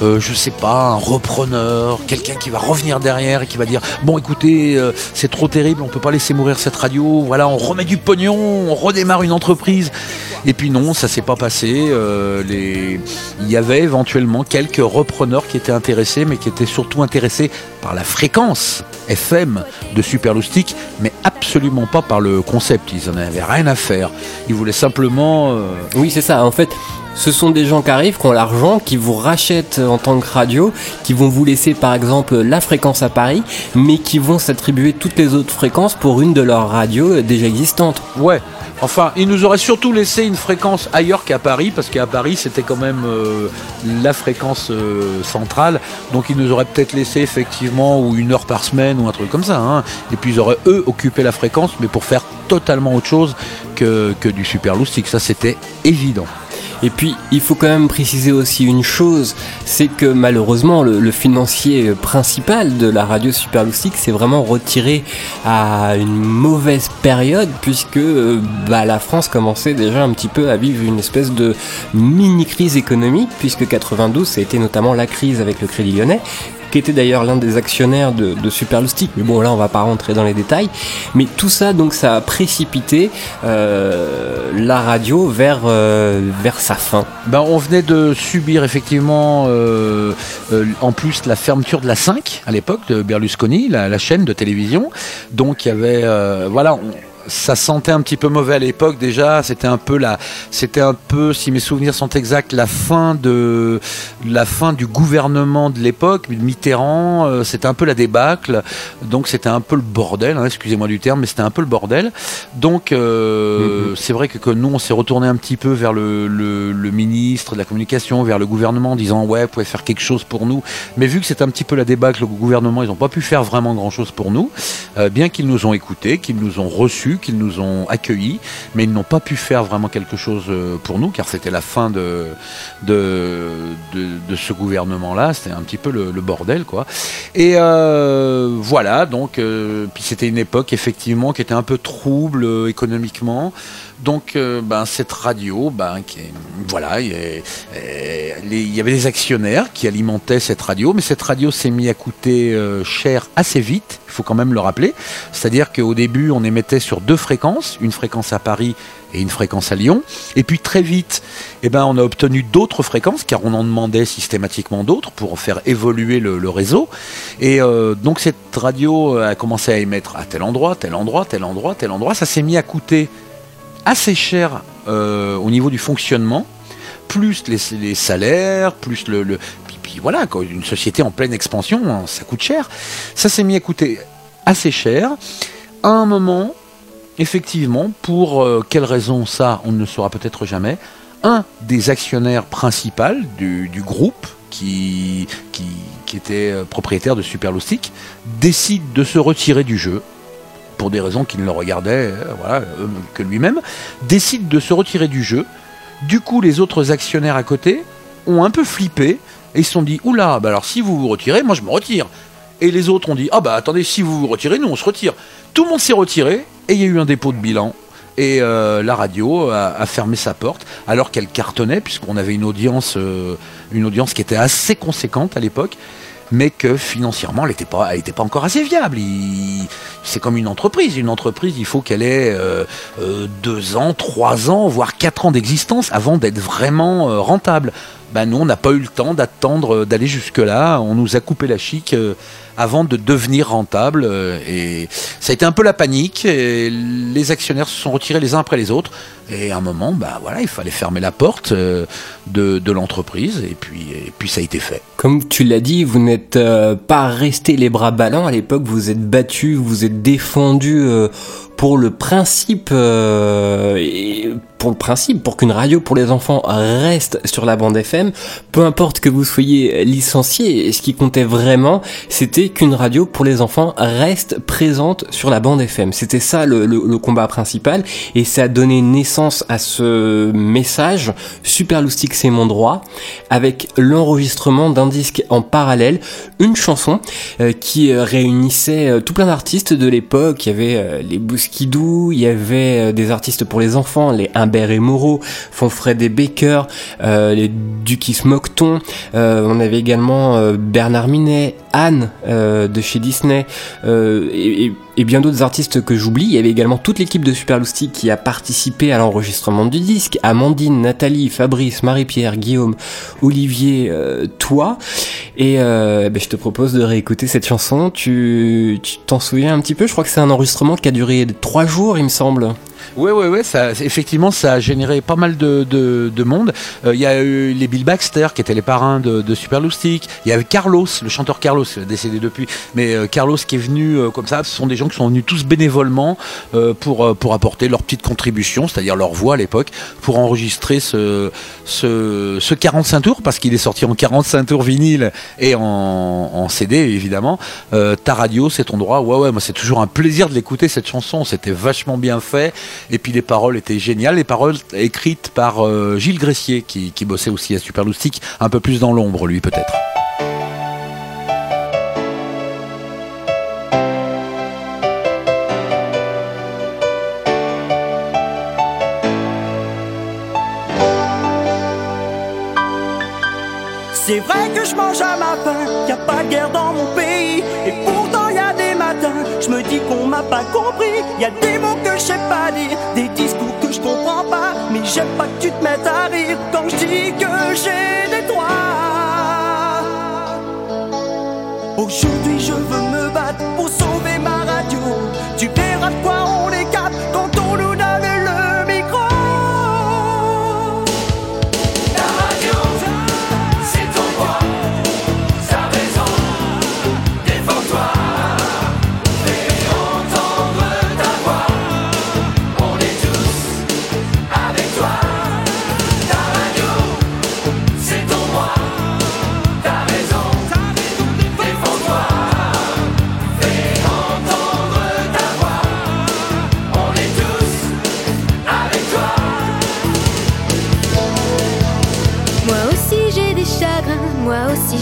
euh, je sais pas, un repreneur, quelqu'un qui va revenir derrière et qui va dire bon, écoutez, euh, c'est trop terrible, on peut pas laisser mourir cette radio. Voilà, on remet du pognon, on redémarre une entreprise. Et puis non, ça s'est pas passé. Euh. Il y avait éventuellement quelques repreneurs qui étaient intéressés, mais qui étaient surtout intéressés par la fréquence FM de Superloustic, mais absolument pas par le concept. Ils en avaient rien à faire. Ils voulaient simplement. euh, Oui, c'est ça. En fait, ce sont des gens qui arrivent, qui ont l'argent, qui vous rachètent en tant que radio, qui vont vous laisser par exemple la fréquence à Paris, mais qui vont s'attribuer toutes les autres fréquences pour une de leurs radios déjà existantes. Ouais. Enfin, ils nous auraient surtout laissé une fréquence ailleurs qu'à Paris, parce qu'à Paris, c'était quand même euh, la fréquence euh, centrale. Donc, ils nous auraient peut-être laissé effectivement une heure par semaine ou un truc comme ça. hein. Et puis, ils auraient eux occupé la fréquence, mais pour faire totalement autre chose que, que du super loustic. Ça, c'était évident. Et puis, il faut quand même préciser aussi une chose, c'est que malheureusement, le, financier principal de la radio Superloustic s'est vraiment retiré à une mauvaise période, puisque euh, bah, la France commençait déjà un petit peu à vivre une espèce de mini-crise économique, puisque 92, ça a été notamment la crise avec le Crédit Lyonnais, qui était d'ailleurs l'un des actionnaires de, de. Mais bon, là, on va pas rentrer dans les détails. Mais tout ça, donc, ça a précipité euh, la radio vers, euh, vers sa fin. Ben, on venait de subir effectivement euh, en plus la fermeture de la 5 à l'époque de Berlusconi, la, chaîne de télévision. Donc il y avait voilà. Ça sentait un petit peu mauvais à l'époque déjà. C'était un peu la, c'était un peu, si mes souvenirs sont exacts, la fin de, la fin du gouvernement de l'époque, Mitterrand. euh, c'était un peu la débâcle. Donc c'était un peu le bordel. hein, excusez-moi du terme, mais c'était un peu le bordel. Donc euh, c'est vrai que, que nous on s'est retourné un petit peu vers le, le, le ministre de la communication, vers le gouvernement, en disant ouais, vous pouvez faire quelque chose pour nous. Mais vu que c'est un petit peu la débâcle au gouvernement, ils n'ont pas pu faire vraiment grand chose pour nous, euh, bien qu'ils nous ont écoutés, qu'ils nous ont reçus, qu'ils nous ont accueillis, mais ils n'ont pas pu faire vraiment quelque chose euh, pour nous, car c'était la fin de, de, de, ce gouvernement-là. C'était un petit peu le, bordel, quoi. Et euh, voilà, donc, euh, puis c'était une époque effectivement qui était un peu trouble économiquement. Donc, euh, ben, cette radio, ben, voilà, il y, a- euh, il y avait des actionnaires qui alimentaient cette radio, mais cette radio s'est mis à coûter euh, cher assez vite. Il faut quand même le rappeler. C'est-à-dire qu'au début, on émettait sur deux fréquences, une fréquence à Paris et une fréquence à Lyon. Et puis très vite, eh ben, on a obtenu d'autres fréquences, car on en demandait systématiquement d'autres pour faire évoluer le, réseau. Et donc cette radio a commencé à émettre à tel endroit, tel endroit, tel endroit, tel endroit. Ça s'est mis à coûter assez cher euh, au niveau du fonctionnement, plus les, salaires, plus le... le puis, voilà, une société en pleine expansion, hein, ça coûte cher. Ça s'est mis à coûter assez cher. À un moment, effectivement, pour euh, quelle raison ça, on ne le saura peut-être jamais, un des actionnaires principaux du, groupe, qui, qui, qui était euh, propriétaire de Superloustic, décide de se retirer du jeu, pour des raisons qui ne le regardaient euh, euh, que lui-même, décide de se retirer du jeu. Du coup, les autres actionnaires à côté ont un peu flippé et se sont dit Oula, bah alors si vous vous retirez, moi je me retire. Et les autres ont dit Ah bah attendez, si vous vous retirez, nous on se retire. Tout le monde s'est retiré et il y a eu un dépôt de bilan. Et euh, la radio a, fermé sa porte alors qu'elle cartonnait puisqu'on avait une audience qui était assez conséquente à l'époque, mais que financièrement elle n'était pas, encore assez viable. C'est comme une entreprise. Une entreprise, il faut qu'elle ait euh, euh, deux ans, trois ans, voire quatre ans d'existence avant d'être vraiment euh, rentable. Ben nous, on n'a pas eu le temps d'attendre, d'aller jusque-là. On nous a coupé la chic avant de devenir rentable. euh, et ça a été un peu la panique. Et les actionnaires se sont retirés les uns après les autres. Et à un moment, bah voilà, il fallait fermer la porte euh, de, de l'entreprise. Et puis, et puis ça a été fait. Comme tu l'as dit, vous n'êtes euh, pas resté les bras ballants à l'époque, vous êtes battu, vous êtes défendu euh, pour le principe, euh, pour le principe, pour qu'une radio pour les enfants reste sur la bande FM, peu importe que vous soyez licencié, ce qui comptait vraiment, c'était qu'une radio pour les enfants reste présente sur la bande FM. C'était ça le, combat principal, et ça a donné naissance à ce message, Super Loustic c'est mon droit, avec l'enregistrement d'un disque en parallèle, une chanson euh, qui euh, réunissait euh, tout plein d'artistes de l'époque. Il y avait les Bouskidou, il y avait euh, des artistes pour les enfants, les Humbert et Moreau, Fonfred et Baker, euh, les Dukis Mockton. Euh, on avait également euh, Bernard Minet, Anne de chez Disney et- et bien d'autres artistes que j'oublie. Il y avait également toute l'équipe de Super Loustic qui a participé à l'enregistrement du disque. Amandine, Nathalie, Fabrice, Marie-Pierre, Guillaume, Olivier, euh, toi. Et euh, ben, je te propose de réécouter cette chanson. Tu tu t'en souviens un petit peu? Je crois que c'est un enregistrement qui a duré trois jours, il me semble. Ouais, ouais, ouais, ça, effectivement, ça a généré pas mal de, de, de monde. Euh, Il y a eu les Bill Baxter qui étaient les parrains de, de. Il y avait Carlos, le chanteur Carlos, décédé depuis. Mais euh, Carlos qui est venu euh, comme ça, ce sont des gens qui sont venus tous bénévolement euh, pour, euh, pour apporter leur petite contribution, c'est-à-dire leur voix à l'époque, pour enregistrer ce, ce, ce 45 tours, parce qu'il est sorti en 45 tours vinyle et en, en CD évidemment. Euh, ta radio, c'est ton droit. Ouais, ouais, moi c'est toujours un plaisir de l'écouter cette chanson. C'était vachement bien fait. Et puis les paroles étaient géniales. Les paroles écrites par euh, Gilles Gressier, qui, qui bossait aussi à Super Loustic, un peu plus dans l'ombre, lui peut-être. C'est vrai que je mange à ma faim, y a pas de guerre dans mon pays. Et pourtant y a des matins, je me dis qu'on m'a pas compris. Y a des mots que j'aime pas que tu te mettes à rire quand je dis que j'ai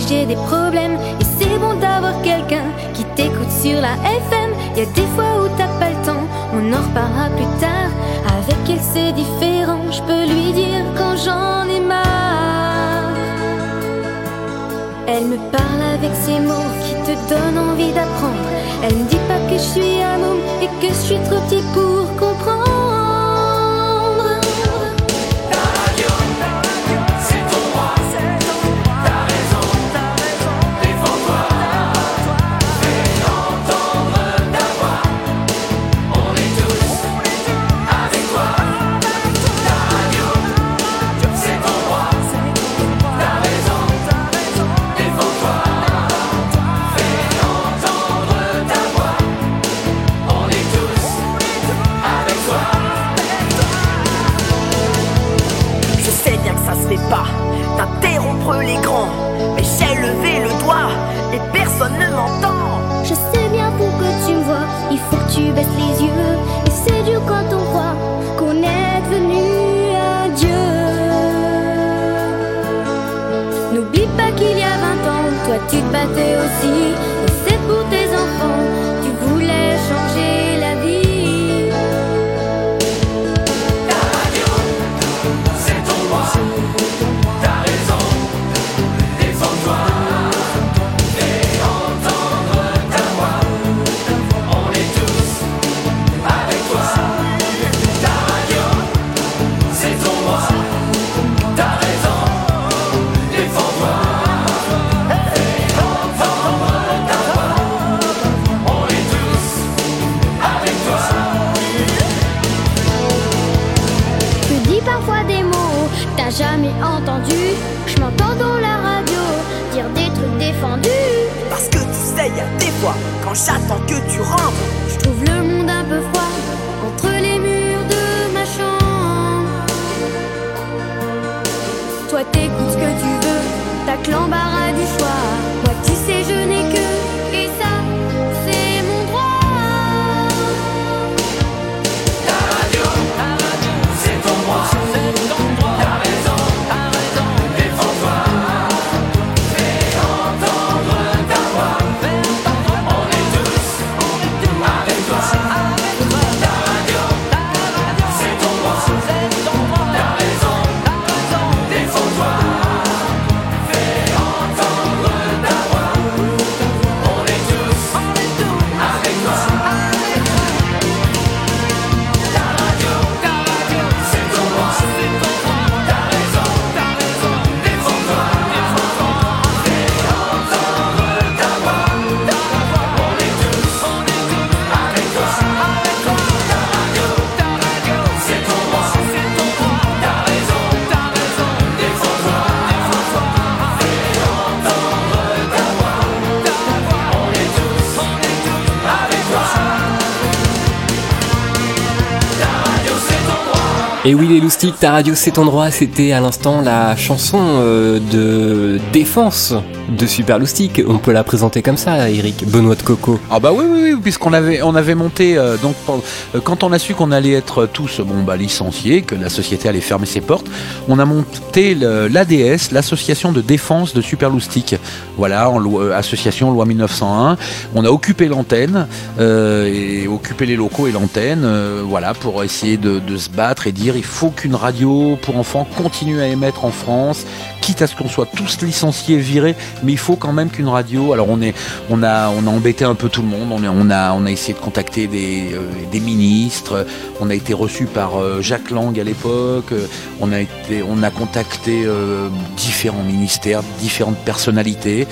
j'ai des problèmes et c'est bon d'avoir quelqu'un qui t'écoute sur la FM. Y a des fois où t'as pas le temps, on en reparlera plus tard. Avec elle c'est différent, je peux lui dire quand j'en ai marre. Elle me parle avec ces mots qui te donnent envie d'apprendre. Elle me dit pas que je suis un homme et que je suis trop petit pour Et oui les loustiques, ta radio c'est ton droit, c'était à l'instant la chanson euh, de défense de Super Loustique. On peut la présenter comme ça, Eric, Benoît de Coco. Ah bah oui oui oui puisqu'on avait on avait monté euh, donc euh, quand on a su qu'on allait être tous bon bah licenciés que la société allait fermer ses portes on a monté l'ADS l'association de défense de Superloustic voilà en association loi 1901 on a occupé l'antenne et occupé les locaux et l'antenne voilà pour essayer de se battre et dire il faut qu'une radio pour enfants continue à émettre en France quitte à ce qu'on soit tous licenciés virés mais il faut quand même qu'une radio alors on est on a on a embêté un peu tout le monde on, a on a essayé de contacter des, euh, ministres on a été reçu par euh, Jacques Lang à l'époque euh, on a été on a contacté différents ministères différentes personnalités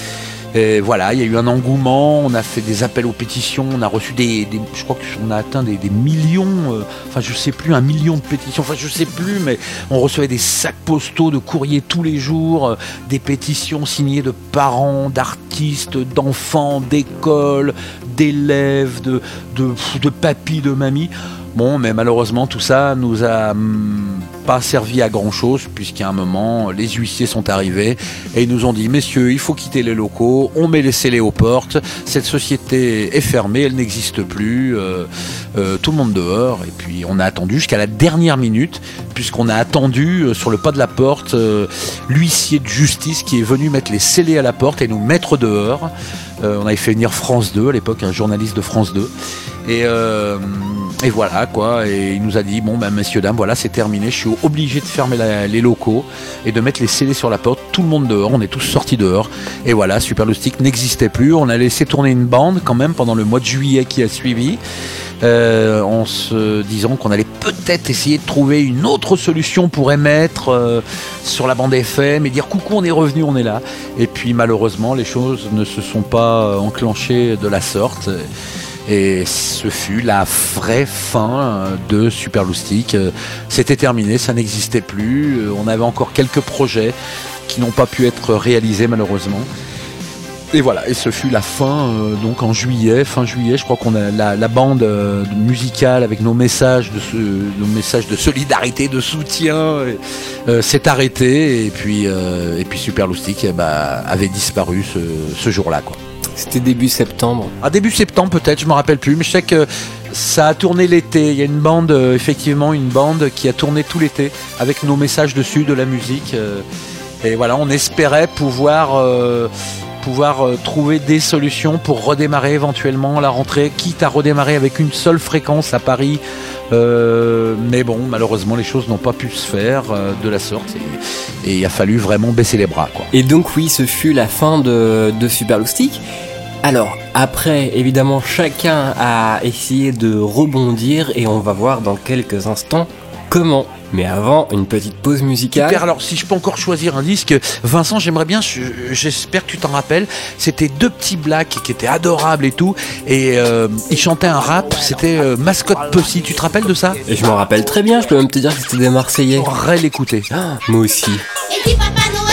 voilà, il y a eu un engouement, on a fait des appels aux pétitions, on a reçu des, je crois qu'on a atteint des, millions, euh, enfin je sais plus, un million de pétitions, enfin je sais plus, mais on recevait des sacs postaux de courriers tous les jours, euh, des pétitions signées de parents, d'artistes, d'enfants, d'écoles, d'élèves, de, de, de papis, de mamies. Bon, mais malheureusement tout ça nous a hum, pas servi à grand chose puisqu'à un moment les huissiers sont arrivés et ils nous ont dit messieurs il faut quitter les locaux, on met les scellés aux portes, cette société est fermée, elle n'existe plus, euh, euh, tout le monde dehors et puis on a attendu jusqu'à la dernière minute puisqu'on a attendu euh, sur le pas de la porte l'huissier de justice qui est venu mettre les scellés à la porte et nous mettre dehors. On avait fait venir France 2 à l'époque, un journaliste de France 2. Et, et voilà quoi, et il nous a dit bon ben messieurs dames voilà c'est terminé, je suis obligé de fermer les locaux et de mettre les scellés sur la porte, tout le monde dehors, on est tous sortis dehors. Et voilà Super n'existait plus, on a laissé tourner une bande quand même pendant le mois de juillet qui a suivi. euh, en se disant qu'on allait peut-être essayer de trouver une autre solution pour émettre euh, sur la bande FM et dire coucou on est revenu on est là. Et puis malheureusement les choses ne se sont pas euh, enclenchées de la sorte et ce fut la vraie fin euh, de Super. Euh, C'était terminé, ça n'existait plus. Euh, On avait encore quelques projets qui n'ont pas pu être réalisés malheureusement. Et voilà, et ce fut la fin, donc en juillet, fin juillet, je crois qu'on a la, bande musicale avec nos messages de ce- nos messages de solidarité, de soutien, s'est arrêtée et puis et puis Super Loustic eh ben, avait disparu ce, ce jour-là quoi. C'était début septembre. Ah début septembre peut-être, je me rappelle plus, mais je sais que ça a tourné l'été. Il y a une bande, euh, effectivement, une bande qui a tourné tout l'été avec nos messages dessus, de la musique. euh, et voilà, on espérait pouvoir euh, pouvoir trouver des solutions pour redémarrer éventuellement la rentrée, quitte à redémarrer avec une seule fréquence à Paris. Euh, mais bon, malheureusement, les choses n'ont pas pu se faire euh, de la sorte et, il a fallu vraiment baisser les bras. Et donc oui, ce fut la fin de, de. Alors, après, évidemment, chacun a essayé de rebondir et on va voir dans quelques instants comment. Mais avant, une petite pause musicale. Super, alors si je peux encore choisir un disque, Vincent, j'aimerais bien, je- j'espère que tu t'en rappelles, c'était deux petits blacks qui étaient adorables et tout, et euh, ils chantaient un rap, c'était euh, Mascotte Pussy, tu te rappelles de ça? Et je m'en rappelle très bien, je peux même te dire que c'était des Marseillais. J'aurais l'écouter. moi aussi. Et dis Papa Noël.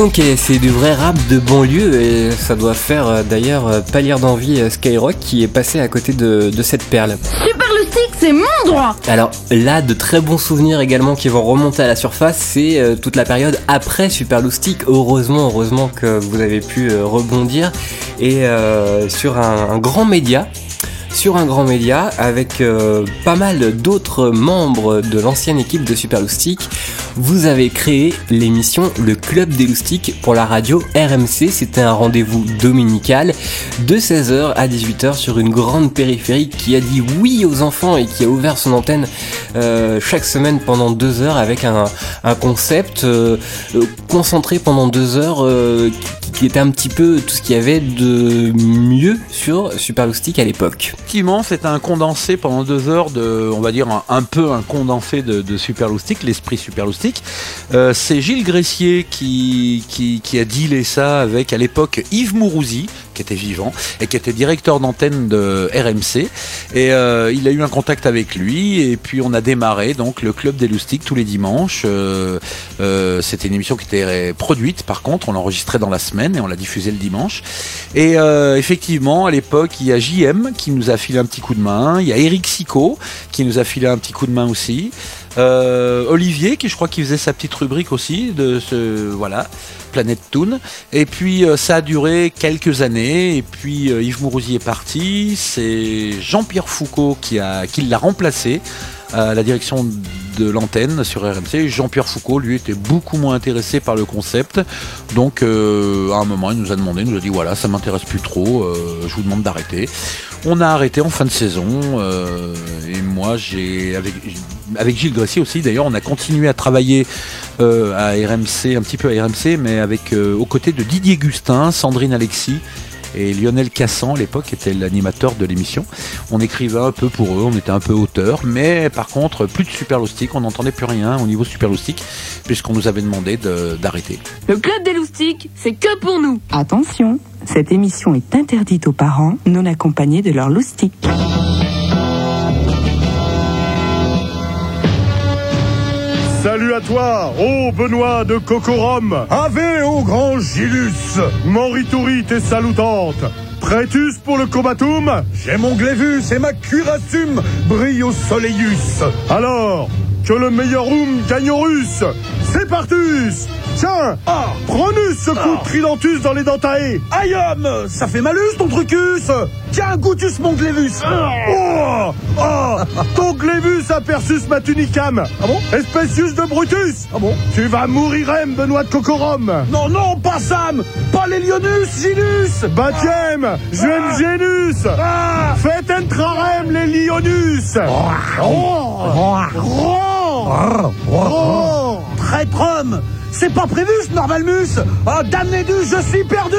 Donc, c'est du vrai rap de banlieue et ça doit faire euh, d'ailleurs euh, pas lire d'envie euh, Skyrock qui est passé à côté de, de cette perle. Super c'est mon droit Alors là, de très bons souvenirs également qui vont remonter à la surface, c'est toute la période après Super Loustic. Heureusement, heureusement que vous avez pu rebondir et euh, sur un, un grand média. Sur un grand média avec euh, pas mal d'autres membres de l'ancienne équipe de Super Loustic, vous avez créé l'émission Le Club des Loustiques pour la radio RMC. C'était un rendez-vous dominical de 16h à 18h sur une grande périphérique qui a dit oui aux enfants et qui a ouvert son antenne euh, chaque semaine pendant deux heures avec un, un concept euh, euh, concentré pendant deux heures euh, qui, était un petit peu tout ce qu'il y avait de mieux sur Super Loustic à l'époque. Effectivement, c'est un condensé pendant deux heures de, on va dire un, peu un condensé de, de l'esprit Super Loustic. Euh, c'est Gilles Gressier qui, qui, qui a dealé ça avec à l'époque Yves Mourouzi, qui était vivant et qui était directeur d'antenne de RMC. Et euh, il a eu un contact avec lui et puis on a démarré donc le club des Loustiques tous les dimanches. Euh, euh, C'était une émission qui était produite par contre, on l'enregistrait dans la semaine et on l'a diffusée le dimanche. Et effectivement, à l'époque, il y a JM qui nous a filé un petit coup de main, il y a Eric Sico qui nous a filé un petit coup de main aussi. Euh, Olivier qui je crois qu'il faisait sa petite rubrique aussi de ce voilà Planète Toon et puis euh, ça a duré quelques années et puis euh, Yves Mourouzi est parti c'est Jean-Pierre Foucault qui qui l'a remplacé à la direction de l'antenne sur RMC. Jean-Pierre Foucault, lui, était beaucoup moins intéressé par le concept. Donc, à un moment, il nous a demandé, il nous a dit voilà, ça m'intéresse plus trop, je vous demande d'arrêter. On a arrêté en fin de saison. et moi, j'ai avec, Gilles Gressier aussi, d'ailleurs, on a continué à travailler euh, à RMC, un petit peu à RMC, mais avec euh, aux côtés de Didier Gustin, Sandrine Alexis et Lionel Cassan à l'époque était l'animateur de l'émission. On écrivait un peu pour eux, on était un peu auteur, mais par contre plus de Super Loustic, on n'entendait plus rien au niveau Super Loustic puisqu'on nous avait demandé de- d'arrêter. Le Club des Loustiques, c'est que pour nous Attention, cette émission est interdite aux parents non accompagnés de leur loustic. Salut à toi, ô Benoît de Cocorum. Ave au grand Gilus. Morituri t'es salutante Prêtus pour le combatum J'ai mon glévus et ma cuirassum brille au soleilus. Alors, que le meilleur room gagne au russe. C'est partus Tiens, prenus ce coup de tridentus dans les dentae Aïe homme, ça fait malus ton trucus. Tiens, goûtus mon glévus Oh, oh Ton glévus aperçus ma tunicam Ah bon Espècius de Brutus. Ah bon Tu vas mourir, M, Benoît de Cocorum. Non, non, pas Sam Pas les Lionus, Gilus Baptême Jeune Génus Faites entrarem les Lionus. Oh, oh, Traître homme C'est pas prévu, ce Normalmus Oh, damnédus, je suis perdus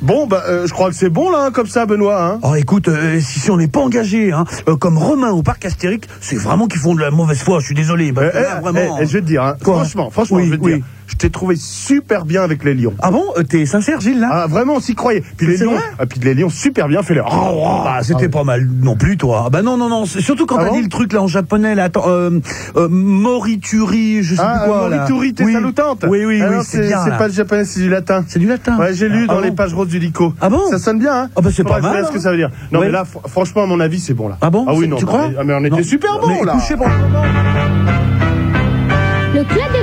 Bon, bah, euh, je crois que c'est bon, là, hein, comme ça, Benoît. Hein. Oh, écoute, euh, si, si on n'est pas engagé, hein, euh, comme Romain au parc Astérique, c'est vraiment qu'ils font de la mauvaise foi. Je suis désolé. là, vraiment. eh, je vais te dire, hein, franchement, franchement, Oui, je vais te oui. dire, je t'ai trouvé super bien avec les lions. Ah bon Euh, T'es sincère, Gilles, là? Ah, vraiment, on s'y croyait. Puis les lions, ah, puis les lions, super bien, fais-le. Bah, c'était pas mal non plus, toi. Ah, bah non, non, non. c'est- Surtout quand Ah t'as bon? dit le truc là en japonais, là. Attends, euh, euh, Morituri, je sais Ah, plus quoi. là. Morituri, t'es Oui. salutante. Oui, oui, Ah oui, non, c'est bien. C'est là. pas le japonais, c'est du latin. C'est du latin. Ouais, j'ai lu Ah dans bon les pages roses du Lico. Ah bon? Ça sonne bien, hein? Ah bah, c'est pas que je mal, ce que hein. ça veut dire. Non, Ouais. mais là, fr- franchement, à mon avis, c'est bon, là. Ah bon? Ah oui, C'est- non. tu mais- crois ah, mais on était Non. super Mais bon, là. Le Club des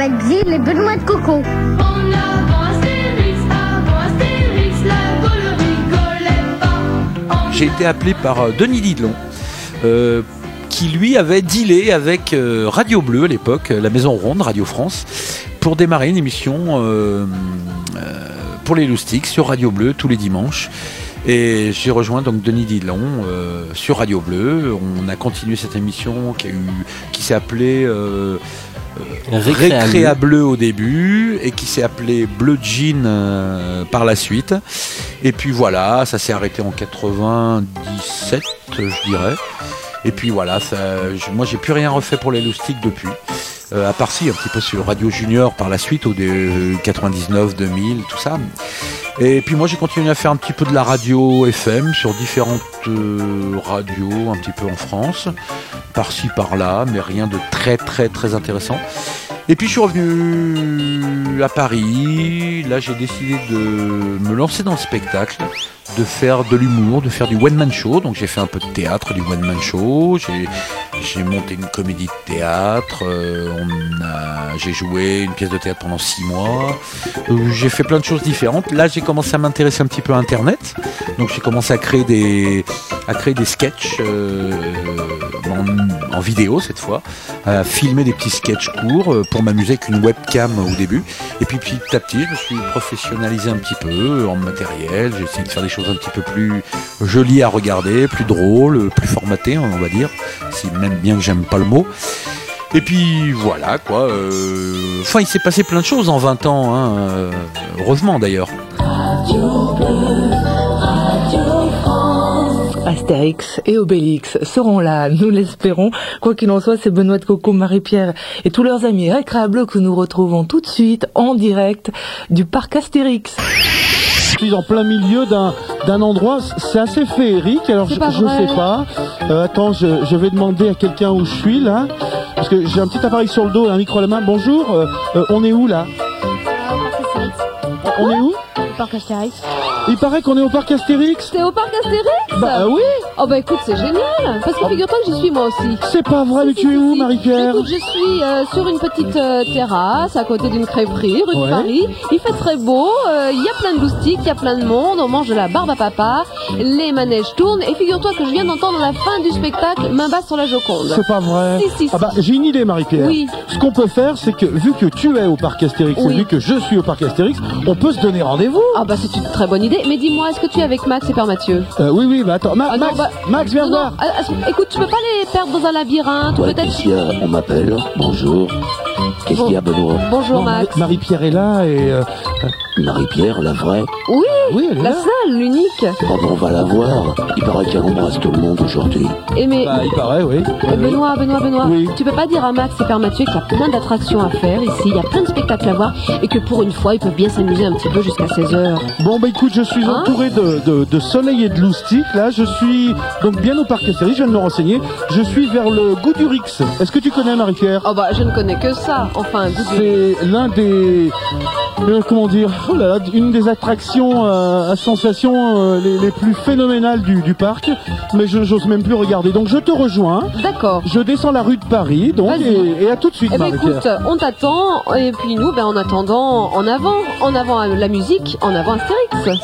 Gilles et Benoît de Coco. En avant Astérix, avant Astérix, la boule rigolait pas. En J'ai été appelé par euh, Denis Didelon. euh, qui lui avait dealé avec euh, Radio Bleu à l'époque, la Maison Ronde, Radio France, pour démarrer une émission euh, euh, pour les loustiques sur Radio Bleu tous les dimanches. Et j'ai rejoint donc Denis Dillon euh, sur Radio Bleu. On a continué cette émission qui, a eu, qui s'est appelée euh, Récréa Récréa Bleu au début et qui s'est appelée Bleu Jean euh, par la suite. Et puis voilà, ça s'est arrêté en 97, je dirais. Et puis voilà, ça, moi j'ai plus rien refait pour les loustiques depuis. Euh, à part si, un petit peu sur Radio Junior par la suite, au des 99, 2000, tout ça. Et puis moi j'ai continué à faire un petit peu de la radio FM sur différentes euh, radios, un petit peu en France, par-ci par-là, mais rien de très très très intéressant. Et puis je suis revenu à Paris. Là, j'ai décidé de me lancer dans le spectacle, de faire de l'humour, de faire du one man show. Donc j'ai fait un peu de théâtre, du one man show. J'ai monté une comédie de théâtre. euh, j'ai joué une pièce de théâtre pendant six mois. Euh, j'ai fait plein de choses différentes. Là, j'ai commencé à m'intéresser un petit peu à Internet. Donc j'ai commencé à créer des à créer des sketchs euh, en, en vidéo cette fois, à filmer des petits sketchs courts euh, pour m'amuser avec une webcam au début. Et puis petit à petit, je me suis professionnalisé un petit peu en matériel. J'ai essayé de faire des choses un petit peu plus jolies à regarder, plus drôles, plus formatées, on va dire. Si même bien que j'aime pas le mot. Et puis voilà quoi. euh, Enfin, il s'est passé plein de choses en 20 ans, hein, euh, heureusement d'ailleurs. Astérix et Obélix seront là, nous l'espérons. Quoi qu'il en soit, c'est Benoît de Coco, Marie-Pierre et tous leurs amis récréables que nous retrouvons tout de suite en direct du parc Astérix. Je suis en plein milieu d'un d'un endroit, c'est assez féerique, alors je, je sais pas. Euh, attends, je, je vais demander à quelqu'un où je suis là, parce que j'ai un petit appareil sur le dos et un micro à la main. Bonjour, euh, euh, on est où là On est où Parc Astérix. Il paraît qu'on est au parc Astérix. T'es au parc Astérix Bah oui Oh bah écoute, c'est génial Parce que figure-toi que j'y suis moi aussi. C'est pas vrai, mais tu es où Marie-Pierre Écoute, je suis euh, sur une petite euh, terrasse à côté d'une crêperie, rue Ouais. de Paris. Il fait très beau, euh, il y a plein de loustiques, il y a plein de monde, on mange de la barbe à papa, les manèges tournent et figure-toi que je viens d'entendre la fin du spectacle Main basse sur la Joconde. C'est pas vrai. Si, si, si. Ah bah, j'ai une idée, Marie-Pierre. Oui. Ce qu'on peut faire, c'est que vu que tu es au parc Astérix Oui. et vu que je suis au parc Astérix, on peut se donner rendez-vous. Ah bah c'est une très bonne idée. Mais dis-moi, est-ce que tu es avec Max et Père Mathieu Euh, oui, oui, bah attends, Ma- Ah non, Max, bah- Max, viens Non, voir. ah, écoute, tu peux pas les perdre dans un labyrinthe ou Ouais, peut-être? On m'appelle. Bonjour. Qu'est-ce qu'il y a, Benoît Bonjour Bon, Max. Marie- Marie-Pierre est là et... euh, Marie-Pierre, la vraie Oui, Oui, elle est la là. seule, l'unique. Oh, ben, on va la voir. Il paraît qu'elle embrasse tout le monde aujourd'hui. Et mais Bah, il paraît, oui. Euh, Benoît, Benoît, Benoît, Oui. tu peux pas dire à Max et Père Mathieu qu'il y a plein d'attractions à faire ici, il y a plein de spectacles à voir et que pour une fois ils peuvent bien s'amuser un petit peu jusqu'à 16h. Bon, bah écoute, je suis Hein entouré de, de, de soleil et de loustiques. Là, je suis donc bien au parc Astérix, je viens de me renseigner. Je suis vers le Goudurix. Est-ce que tu connais Marie-Pierre? Oh bah je ne connais que ça, enfin, C'est l'un des... euh, comment dire oh là là, Une des attractions euh, à sensation euh, les, les plus phénoménales du, du parc. Mais je j'ose même plus regarder. Donc je te rejoins. D'accord. Je descends la rue de Paris, donc, et, et à tout de suite, Eh ben écoute, on t'attend et puis nous, ben en attendant, en avant, en avant la musique, en avant Astérix.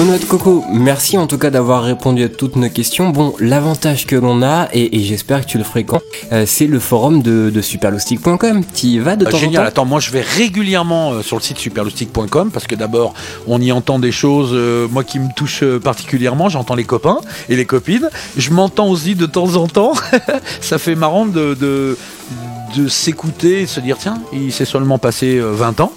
Benoît Coco, merci en tout cas d'avoir répondu à toutes nos questions. Bon, l'avantage que l'on a, et, et j'espère que tu le fréquentes, euh, c'est le forum de, de superloustic.com. Tu y vas de Ah, temps génial. en temps Attends, moi je vais régulièrement euh, sur le site superloustic.com parce que d'abord on y entend des choses, euh, moi qui me touchent euh, particulièrement. J'entends les copains et les copines. Je m'entends aussi de temps en temps. Ça fait marrant de, de, de s'écouter de se dire tiens, il s'est seulement passé euh, 20 ans.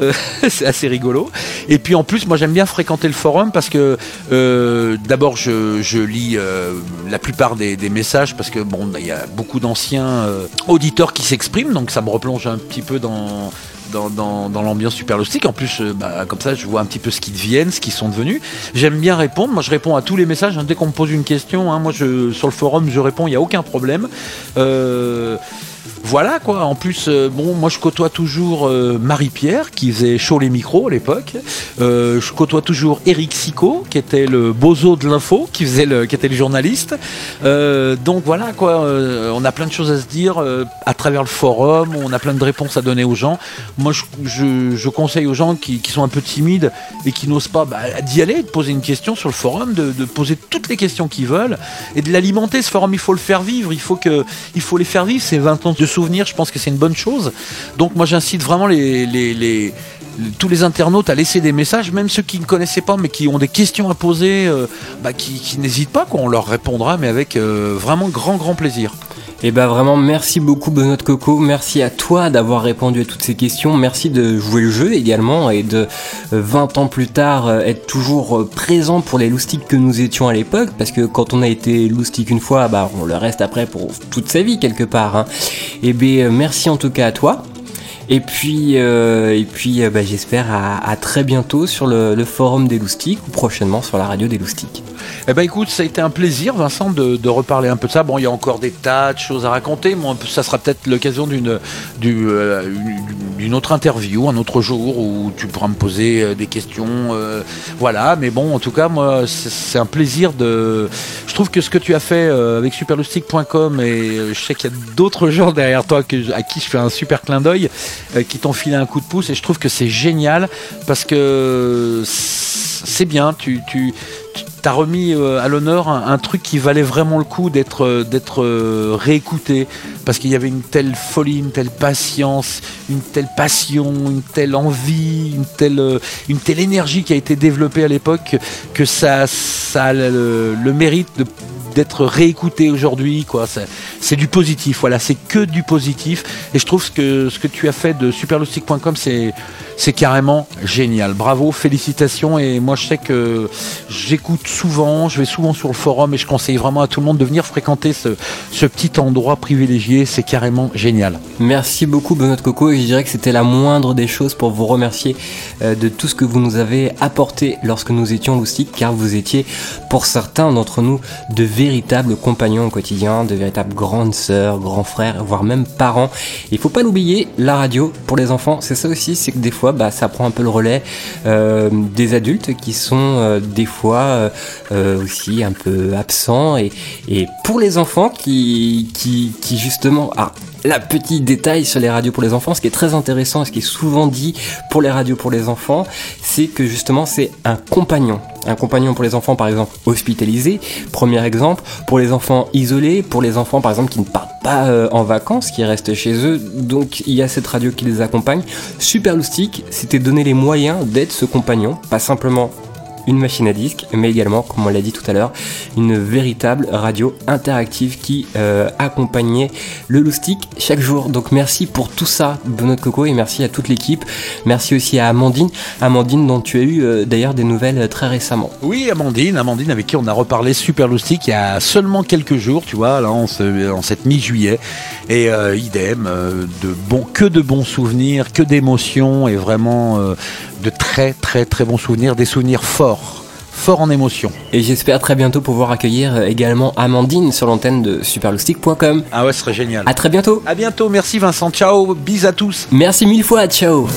Euh, C'est assez rigolo. Et puis en plus, moi j'aime bien fréquenter le forum parce que euh, d'abord je, lis euh, la plupart des, messages parce que bon, il y a beaucoup d'anciens euh, auditeurs qui s'expriment, donc ça me replonge un petit peu dans dans, dans, dans l'ambiance superloustique. En plus, euh, bah, comme ça, je vois un petit peu ce qu'ils deviennent, ce qu'ils sont devenus. J'aime bien répondre. Moi, je réponds à tous les messages. hein. Dès qu'on me pose une question, hein, moi, je, sur le forum, je réponds. Il n'y a aucun problème. Euh, voilà quoi. En plus, euh, bon, moi je côtoie toujours euh, Marie-Pierre qui faisait chaud les micros à l'époque. Euh, je côtoie toujours Eric Sico qui était le bozo de l'info, qui faisait le, qui était le journaliste. Donc voilà quoi. on a plein de choses à se dire à travers le forum. On a plein de réponses à donner aux gens. Moi, je, conseille aux gens qui, sont un peu timides et qui n'osent pas bah, d'y aller, de poser une question sur le forum, de, poser toutes les questions qu'ils veulent et de l'alimenter. Ce forum, il faut le faire vivre. Il faut que, il faut les faire vivre. Ces 20 ans de souvenirs, je pense que c'est une bonne chose. Donc moi, j'incite vraiment tous les internautes à laisser des messages, même ceux qui ne connaissaient pas mais qui ont des questions à poser, euh, bah, qui, qui n'hésitent pas, quoi. on leur répondra, mais avec euh, vraiment grand grand plaisir. Et bah vraiment merci beaucoup Benoît Coco, merci à toi d'avoir répondu à toutes ces questions, merci de jouer le jeu également et de euh, 20 ans plus tard euh, être toujours euh, présent pour les loustiques que nous étions à l'époque parce que quand on a été loustique une fois, bah on le reste après pour toute sa vie quelque part. Hein. Et ben euh, merci en tout cas à toi. Et puis, euh, et puis euh, bah, j'espère à, à très bientôt sur le, le forum des loustiques ou prochainement sur la radio des loustiques. Eh ben écoute, ça a été un plaisir, Vincent, de, reparler un peu de ça. Bon, il y a encore des tas de choses à raconter. Moi, ça sera peut-être l'occasion d'une du, euh, une- d'une autre interview, un autre jour où tu pourras me poser euh, des questions. euh, voilà, mais bon, en tout cas, moi, c'est un plaisir de. Je trouve que ce que tu as fait avec superloustic.com et je sais qu'il y a d'autres gens derrière toi à qui je fais un super clin d'œil, qui t'ont filé un coup de pouce et je trouve que c'est génial parce que c'est bien. Tu, tu as remis euh, à l'honneur un, truc qui valait vraiment le coup d'être euh, euh, réécouté. Parce qu'il y avait une telle folie, une telle patience, une telle passion, une telle envie, une telle une telle énergie qui a été développée à l'époque que ça ça a le, mérite d'être réécouté aujourd'hui quoi. C'est du positif voilà. C'est que du positif. Et je trouve que ce que tu as fait de superloustic.com c'est c'est carrément génial. Bravo félicitations. Et moi je sais que j'écoute souvent je vais souvent sur le forum et je conseille vraiment à tout le monde de venir fréquenter ce, petit endroit privilégié c'est carrément génial Merci beaucoup Benoît Coco et je dirais que c'était la moindre des choses pour vous remercier euh, de tout ce que vous nous avez apporté lorsque nous étions loustiques car vous étiez pour certains d'entre nous de véritables compagnons au quotidien, de véritables grandes sœurs, grands frères, voire même parents. Il faut pas l'oublier, la radio pour les enfants, c'est ça aussi, c'est que des fois bah, ça prend un peu le relais euh, des adultes qui sont euh, des fois euh, aussi un peu absents et, pour les enfants qui, qui, justement... Ah, la petit détail sur les radios pour les enfants, ce qui est très intéressant et ce qui est souvent dit pour les radios pour les enfants, c'est que justement c'est un compagnon. Un compagnon pour les enfants par exemple hospitalisés, premier exemple, pour les enfants isolés, pour les enfants par exemple qui ne partent pas euh, en vacances, qui restent chez eux, donc il y a cette radio qui les accompagne. Super Loustic, c'était donner les moyens d'être ce compagnon, pas simplement une machine à disque, mais également, comme on l'a dit tout à l'heure, une véritable radio interactive qui euh, accompagnait le Loustic chaque jour. Donc merci pour tout ça, Benoît Coco, et merci à toute l'équipe. Merci aussi à Amandine, Amandine dont tu as eu euh, d'ailleurs des nouvelles euh, très récemment. Oui, Amandine, Amandine avec qui on a reparlé Super Loustic il y a seulement quelques jours, tu vois, là en, ce- en cette mi-juillet. Et idem, de bon, que de bons souvenirs, que d'émotions et vraiment de très très très bons souvenirs, des souvenirs forts, forts en émotion. Et j'espère très bientôt pouvoir accueillir euh, également Amandine sur l'antenne de superloustic.com. Ah ouais, ce serait génial. À très bientôt. À bientôt, merci Vincent, ciao, bis à tous. Merci mille fois, ciao.